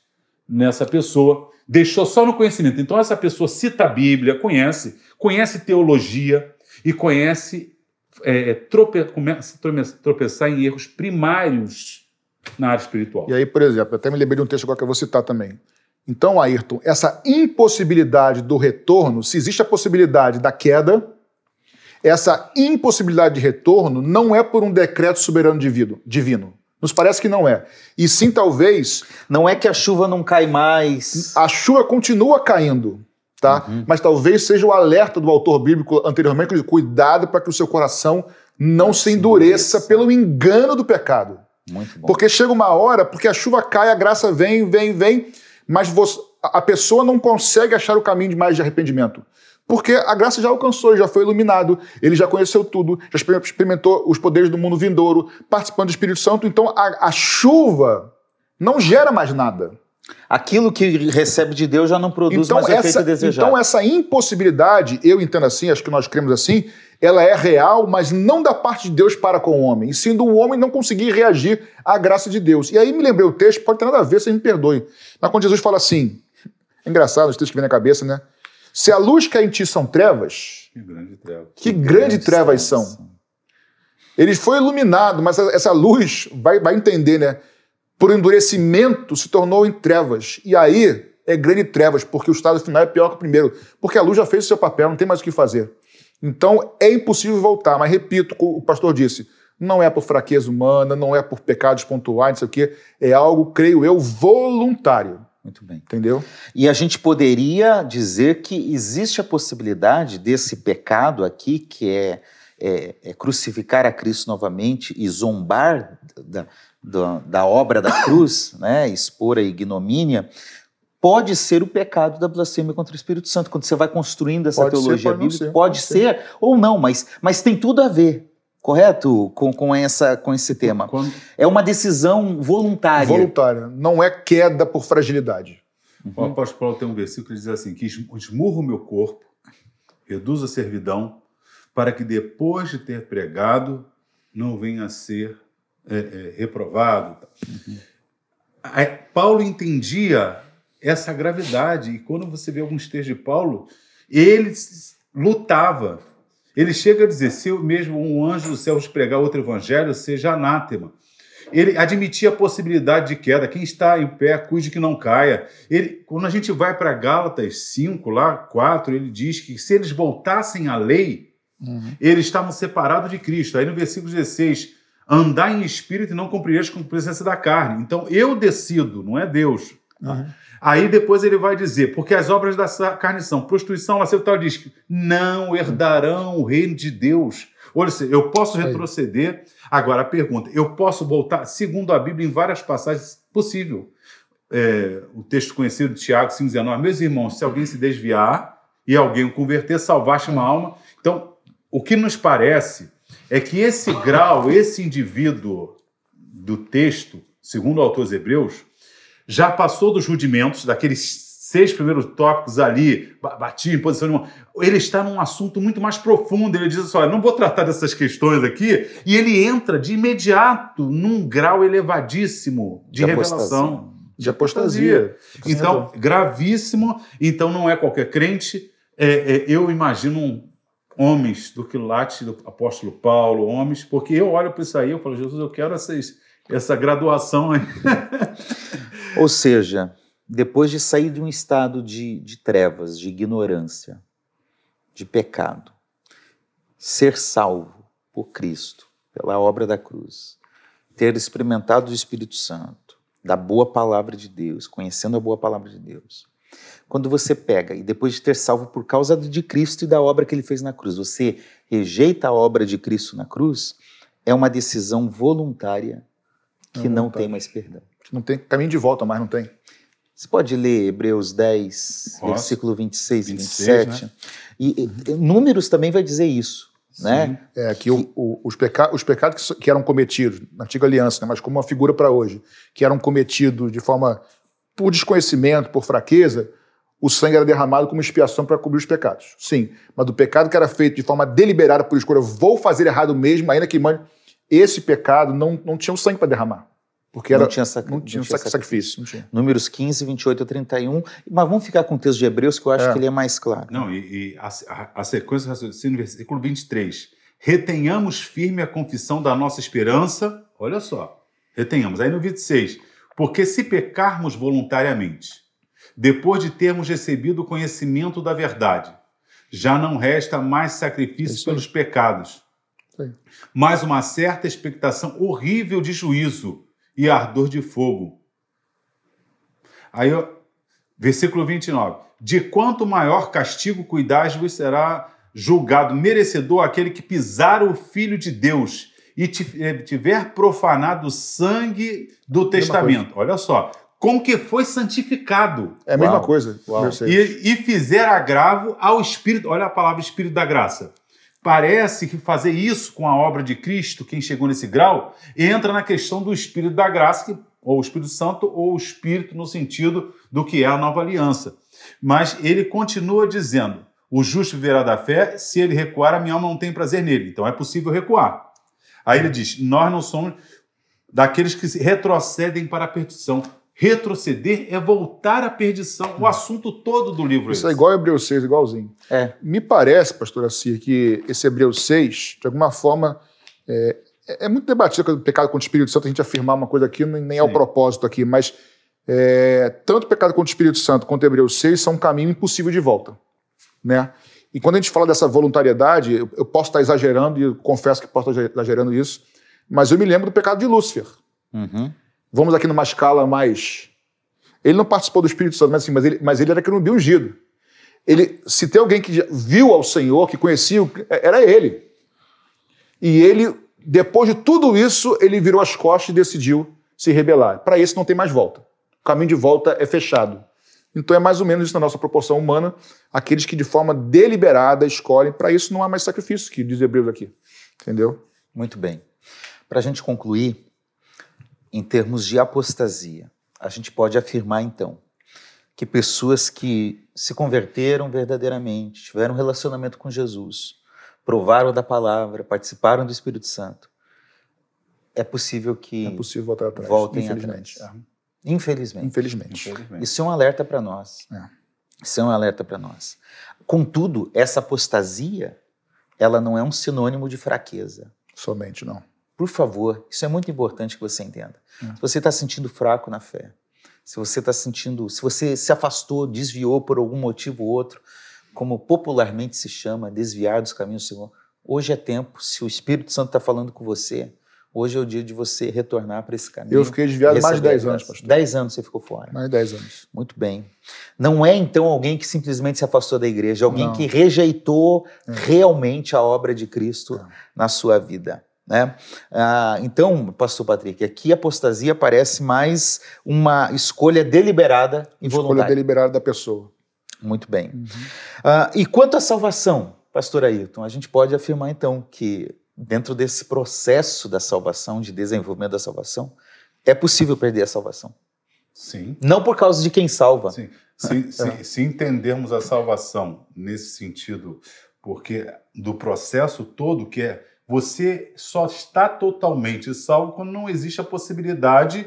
nessa pessoa, deixou só no conhecimento. Então, essa pessoa cita a Bíblia, conhece, conhece teologia e conhece, é, trope, começa a trope- tropeçar em erros primários na área espiritual. E aí, por exemplo, até me lembrei de um texto agora que eu vou citar também. Então, Ayrton, essa impossibilidade do retorno, se existe a possibilidade da queda, essa impossibilidade de retorno não é por um decreto soberano divino. Nos parece que não é. E sim, talvez, Não é que a chuva não cai mais. a chuva continua caindo, tá? Mas talvez seja o alerta do autor bíblico anteriormente, cuidado para que o seu coração não se endureça pelo engano do pecado. Muito bom. Porque chega uma hora, porque a chuva cai, a graça vem, vem, vem, mas você- a pessoa não consegue achar o caminho de mais de arrependimento. Porque a graça já alcançou, ele já foi iluminado, ele já conheceu tudo, já exper- experimentou os poderes do mundo vindouro, participando do Espírito Santo. Então a, a chuva não gera mais nada. Aquilo que recebe de Deus já não produz Então mais o efeito essa, desejado. então essa impossibilidade, eu entendo assim, acho que nós cremos assim, ela é real, mas não da parte de Deus para com o homem, e sim do homem não conseguir reagir à graça de Deus. E aí me lembrei o texto, pode ter nada a ver, vocês me perdoem. Mas quando Jesus fala assim, é engraçado os textos que vem na cabeça, né? Se a luz que há em ti são trevas, Que grande treva. que, grande trevas são. Ele foi iluminado, mas essa- essa luz, vai, vai entender, né? Por endurecimento se tornou em trevas. E aí é grande trevas, porque o estado final é pior que o primeiro. Porque a luz já fez o seu papel, não tem mais o que fazer. Então é impossível voltar. Mas repito, o pastor disse, não é por fraqueza humana, não é por pecados pontuais, não sei o quê. É algo, creio eu, voluntário. Muito bem. Entendeu? E a gente poderia dizer que existe a possibilidade desse pecado aqui, que é, é- é crucificar a Cristo novamente e zombar da, da, da obra da cruz, né, expor a ignomínia, pode ser o pecado da blasfêmia contra o Espírito Santo. Quando você vai construindo essa Pode ser, teologia pode não bíblica, ser, pode pode ser, ou não, mas, mas tem tudo a ver. Correto? Com, com, essa, com esse tema. Quando, É uma decisão voluntária. Voluntária. Não é queda por fragilidade. O apóstolo Paulo tem um versículo que diz assim: que esmurro o meu corpo, reduzo a servidão, para que depois de ter pregado, não venha a ser é, é, reprovado. Aí, Paulo entendia essa gravidade, e quando você vê alguns textos de Paulo, ele lutava. Ele chega a dizer: se eu mesmo um anjo do céu pregar outro evangelho, seja anátema. Ele admitia a possibilidade de queda. Quem está em pé, cuide que não caia. Ele, quando a gente vai para Gálatas 5, lá 4, ele diz que se eles voltassem à lei, eles estavam separados de Cristo. Aí no versículo 16, andar em espírito e não cumprireis com a presença da carne. Então eu decido, não é Deus. Aí depois ele vai dizer, porque as obras da carne são prostituição, tal, ele diz que não herdarão o reino de Deus. Olha, eu posso retroceder. Agora a pergunta, eu posso voltar, segundo a Bíblia, em várias passagens, possível. É, o texto conhecido de Tiago 5,19, meus irmãos, se alguém se desviar e alguém o converter, salvaste uma alma. Então, o que nos parece é que esse grau, esse indivíduo do texto, segundo o autor dos Hebreus, já passou dos rudimentos, daqueles seis primeiros tópicos ali, ba- batia em posição de mão. Ele está num assunto muito mais profundo. Ele diz assim: olha, não vou tratar dessas questões aqui. E ele entra de imediato num grau elevadíssimo de, De revelação. apostasia. De apostasia. Então, gravíssimo. Então, não é qualquer crente. É, é, eu imagino homens do quilate do apóstolo Paulo, homens, porque eu olho para isso aí e falo, Jesus, eu quero essas, essa graduação aí. Ou seja, depois de sair de um estado de, de trevas, de ignorância, de pecado, ser salvo por Cristo, pela obra da cruz, ter experimentado o Espírito Santo, da boa palavra de Deus, conhecendo a boa palavra de Deus. Quando você pega e depois de ter salvo por causa de Cristo e da obra que ele fez na cruz, você rejeita a obra de Cristo na cruz, é uma decisão voluntária que É não voluntária. tem mais perdão. Não tem caminho de volta mais, não tem. Você pode ler Hebreus 10, Posso. versículo 26 e 26, 27. E, e Números também vai dizer isso, né? É que o- o- os, peca- os pecados que, que eram cometidos na antiga aliança, né, mas como uma figura para hoje, que eram cometidos de forma por desconhecimento, por fraqueza, o sangue era derramado como expiação para cobrir os pecados. Sim, mas do pecado que era feito de forma deliberada por escolha, vou fazer errado mesmo, ainda que mande, esse pecado não, não tinha o sangue para derramar. Porque era, não tinha, sac... não tinha, sac- sacrifício. Não tinha. Números 15, 28 a 31. Mas vamos ficar com o texto de Hebreus, que eu acho É. que ele é mais claro. Não, e, e a, a- a sequência do raciocínio, versículo 23. Retenhamos firme a confissão da nossa esperança. Olha só. Retenhamos. Aí no 26. Porque se pecarmos voluntariamente, depois de termos recebido o conhecimento da verdade, já não resta mais É sacrifício isso aí. pelos pecados, aí. mas uma certa expectação horrível de juízo e ardor de fogo. Aí, ó, versículo 29. De quanto maior castigo cuidais vos será julgado merecedor aquele que pisar o Filho de Deus e eh, tiver profanado o sangue do testamento. Olha só, com que foi santificado. É a mesma Uau. coisa. E, e fizer agravo ao Espírito. Olha a palavra Espírito da Graça. Parece que fazer isso com a obra de Cristo, quem chegou nesse grau, entra na questão do Espírito da Graça, ou o Espírito Santo, ou o Espírito no sentido do que é a nova aliança. Mas ele continua dizendo: o justo viverá da fé, se ele recuar, a minha alma não tem prazer nele. Então é possível recuar. Aí ele diz: nós não somos daqueles que retrocedem para a perdição, Retroceder é voltar à perdição. O assunto todo do livro é Isso é, é igual a Hebreus 6, igualzinho. É. Me parece, pastor Assir, que esse Hebreus 6, de alguma forma, é, é muito debatido o pecado contra o Espírito Santo, a gente afirmar uma coisa aqui, nem é o propósito aqui, mas é, tanto o pecado contra o Espírito Santo quanto o Hebreus 6 são um caminho impossível de volta. Né? E quando a gente fala dessa voluntariedade, eu, eu posso estar exagerando, e confesso que posso estar exagerando isso, mas eu me lembro do pecado de Lúcifer. Uhum. Vamos aqui numa escala mais. Ele não participou do Espírito Santo, mas, assim, mas, ele, mas ele era querubim ungido. Ele, se tem alguém que viu ao Senhor, que conhecia, era ele. E ele, depois de tudo isso, ele virou as costas e decidiu se rebelar. Para isso não tem mais volta. O caminho de volta é fechado. Então é mais ou menos isso na nossa proporção humana, aqueles que de forma deliberada escolhem. Para isso não há mais sacrifício, que diz Hebreus aqui. Entendeu? Muito bem. Para a gente concluir, em termos de apostasia. A gente pode afirmar, então, que pessoas que se converteram verdadeiramente, tiveram um relacionamento com Jesus, provaram da palavra, participaram do Espírito Santo, é possível que é possível voltar atrás, voltem infelizmente. atrás. Infelizmente. Infelizmente. Infelizmente. Isso é um alerta para nós. É. Isso é um alerta para nós. Contudo, essa apostasia, ela não é um sinônimo de fraqueza. Somente não. Por favor, isso é muito importante que você entenda. É. Se você está sentindo fraco na fé, se você está sentindo, se você se afastou, desviou por algum motivo ou outro, como popularmente se chama, desviar dos caminhos do Senhor, hoje é tempo, se o Espírito Santo está falando com você, hoje é o dia de você retornar para esse caminho. Eu fiquei desviado mais de 10 anos, pastor. 10 anos você ficou fora. Mais de 10 anos. Muito bem. Não é então alguém que simplesmente se afastou da igreja, alguém Não. que rejeitou é. realmente a obra de Cristo é. na sua vida. Né? Ah, então, pastor Patrick, aqui a apostasia parece mais uma escolha deliberada e voluntária. Escolha deliberada da pessoa. Muito bem. Uhum. Ah, e quanto à salvação, pastor Ayrton, a gente pode afirmar então que dentro desse processo da salvação, de desenvolvimento da salvação, é possível perder a salvação. Sim. Não por causa de quem salva. Sim. Se, se, se entendermos a salvação nesse sentido, porque do processo todo que é você só está totalmente salvo quando não existe a possibilidade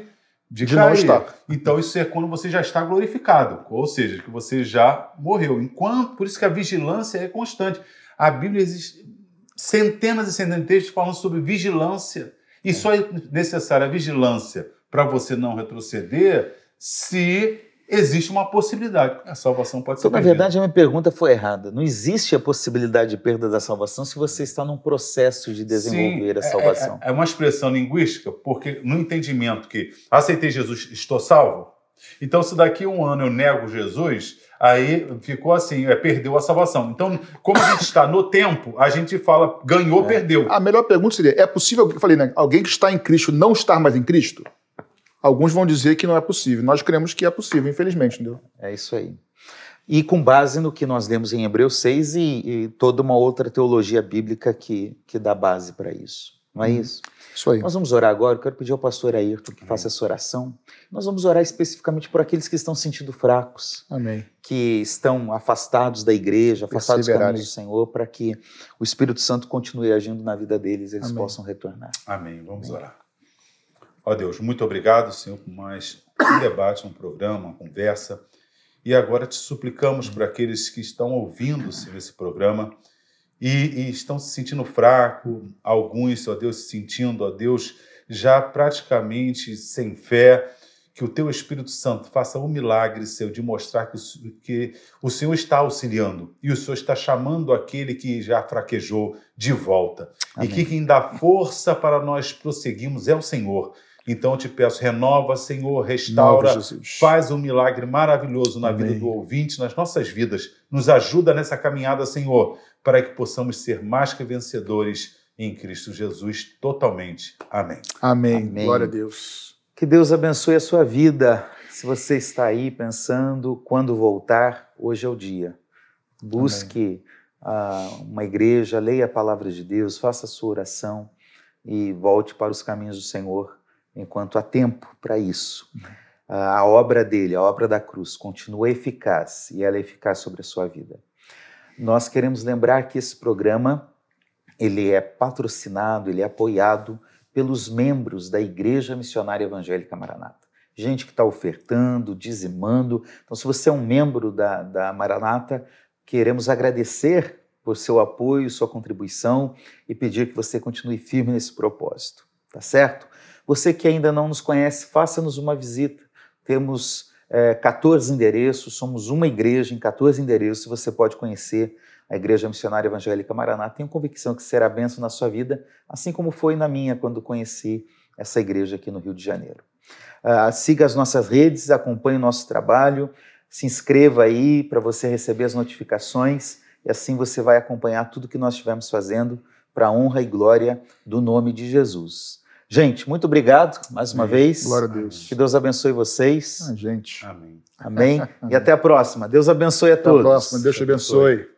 de, de cair. não estar. Então isso é quando você já está glorificado, ou seja, que você já morreu. Enquanto, por isso que a vigilância é constante. A Bíblia existe centenas e centenas de textos falando sobre vigilância. E só é necessária a vigilância para você não retroceder se existe uma possibilidade. A salvação pode ser então, Na verdade, a minha pergunta foi errada. Não existe a possibilidade de perda da salvação se você está num processo de desenvolver Sim, a é, salvação. É, é, uma expressão linguística, porque no entendimento que aceitei Jesus, estou salvo. Então, se daqui a um ano eu nego Jesus, aí ficou assim, é, perdeu a salvação. Então, como a gente está no tempo, a gente fala ganhou, é. perdeu. A melhor pergunta seria: é possível, eu falei, né, alguém que está em Cristo não estar mais em Cristo? Alguns vão dizer que não é possível. Nós cremos que é possível, infelizmente, entendeu? É isso aí. E com base no que nós lemos em Hebreus 6 e, e toda uma outra teologia bíblica que, que dá base para isso. Não é hum, isso? Isso aí. Nós vamos orar agora. Eu quero pedir ao pastor Ayrton que faça essa oração. Nós vamos orar especificamente por aqueles que estão sentindo fracos. Amém. Que estão afastados da igreja, afastados dos caminhos do Senhor, para que o Espírito Santo continue agindo na vida deles e eles Amém. possam retornar. Amém. Vamos Amém. orar. Ó Deus, muito obrigado, Senhor, por mais um debate, um programa, uma conversa. E agora te suplicamos para aqueles que estão ouvindo Senhor, esse programa e, e, estão se sentindo fraco, alguns, ó Deus, se sentindo, ó Deus, já praticamente sem fé, que o teu Espírito Santo faça um milagre, Senhor, de mostrar que, que o Senhor está auxiliando e o Senhor está chamando aquele que já fraquejou de volta. Amém. E que quem dá força para nós prosseguirmos é o Senhor. Então eu te peço, renova, Senhor, restaura, faz um milagre maravilhoso na Amém. vida do ouvinte, nas nossas vidas. Nos ajuda nessa caminhada, Senhor, para que possamos ser mais que vencedores em Cristo Jesus totalmente. Amém. Amém. Amém. Glória a Deus. Que Deus abençoe a sua vida. Se você está aí pensando quando voltar, hoje é o dia. Busque ah, uma igreja, leia a palavra de Deus, faça a sua oração e volte para os caminhos do Senhor enquanto há tempo para isso. A obra dele, a obra da cruz, continua eficaz e ela é eficaz sobre a sua vida. Nós queremos lembrar que esse programa ele é patrocinado, ele é apoiado pelos membros da Igreja Missionária Evangélica Maranata. Gente que está ofertando, dizimando. Então, se você é um membro da, da Maranata, queremos agradecer por seu apoio, sua contribuição e pedir que você continue firme nesse propósito, tá certo? Você que ainda não nos conhece, faça-nos uma visita. Temos é, 14 endereços, somos uma igreja em 14 endereços, você pode conhecer a Igreja Missionária Evangélica Maranata. Tenho convicção que será benção na sua vida, assim como foi na minha quando conheci essa igreja aqui no Rio de Janeiro. Uh, siga as nossas redes, acompanhe o nosso trabalho, se inscreva aí para você receber as notificações e assim você vai acompanhar tudo que nós estivermos fazendo para a honra e glória do nome de Jesus. Gente, muito obrigado mais uma Amém. vez. Glória a Deus. Que Deus abençoe vocês. Ah, gente. Amém. Amém. E até a próxima. Deus abençoe a Até a todos. próxima. Deus te abençoe.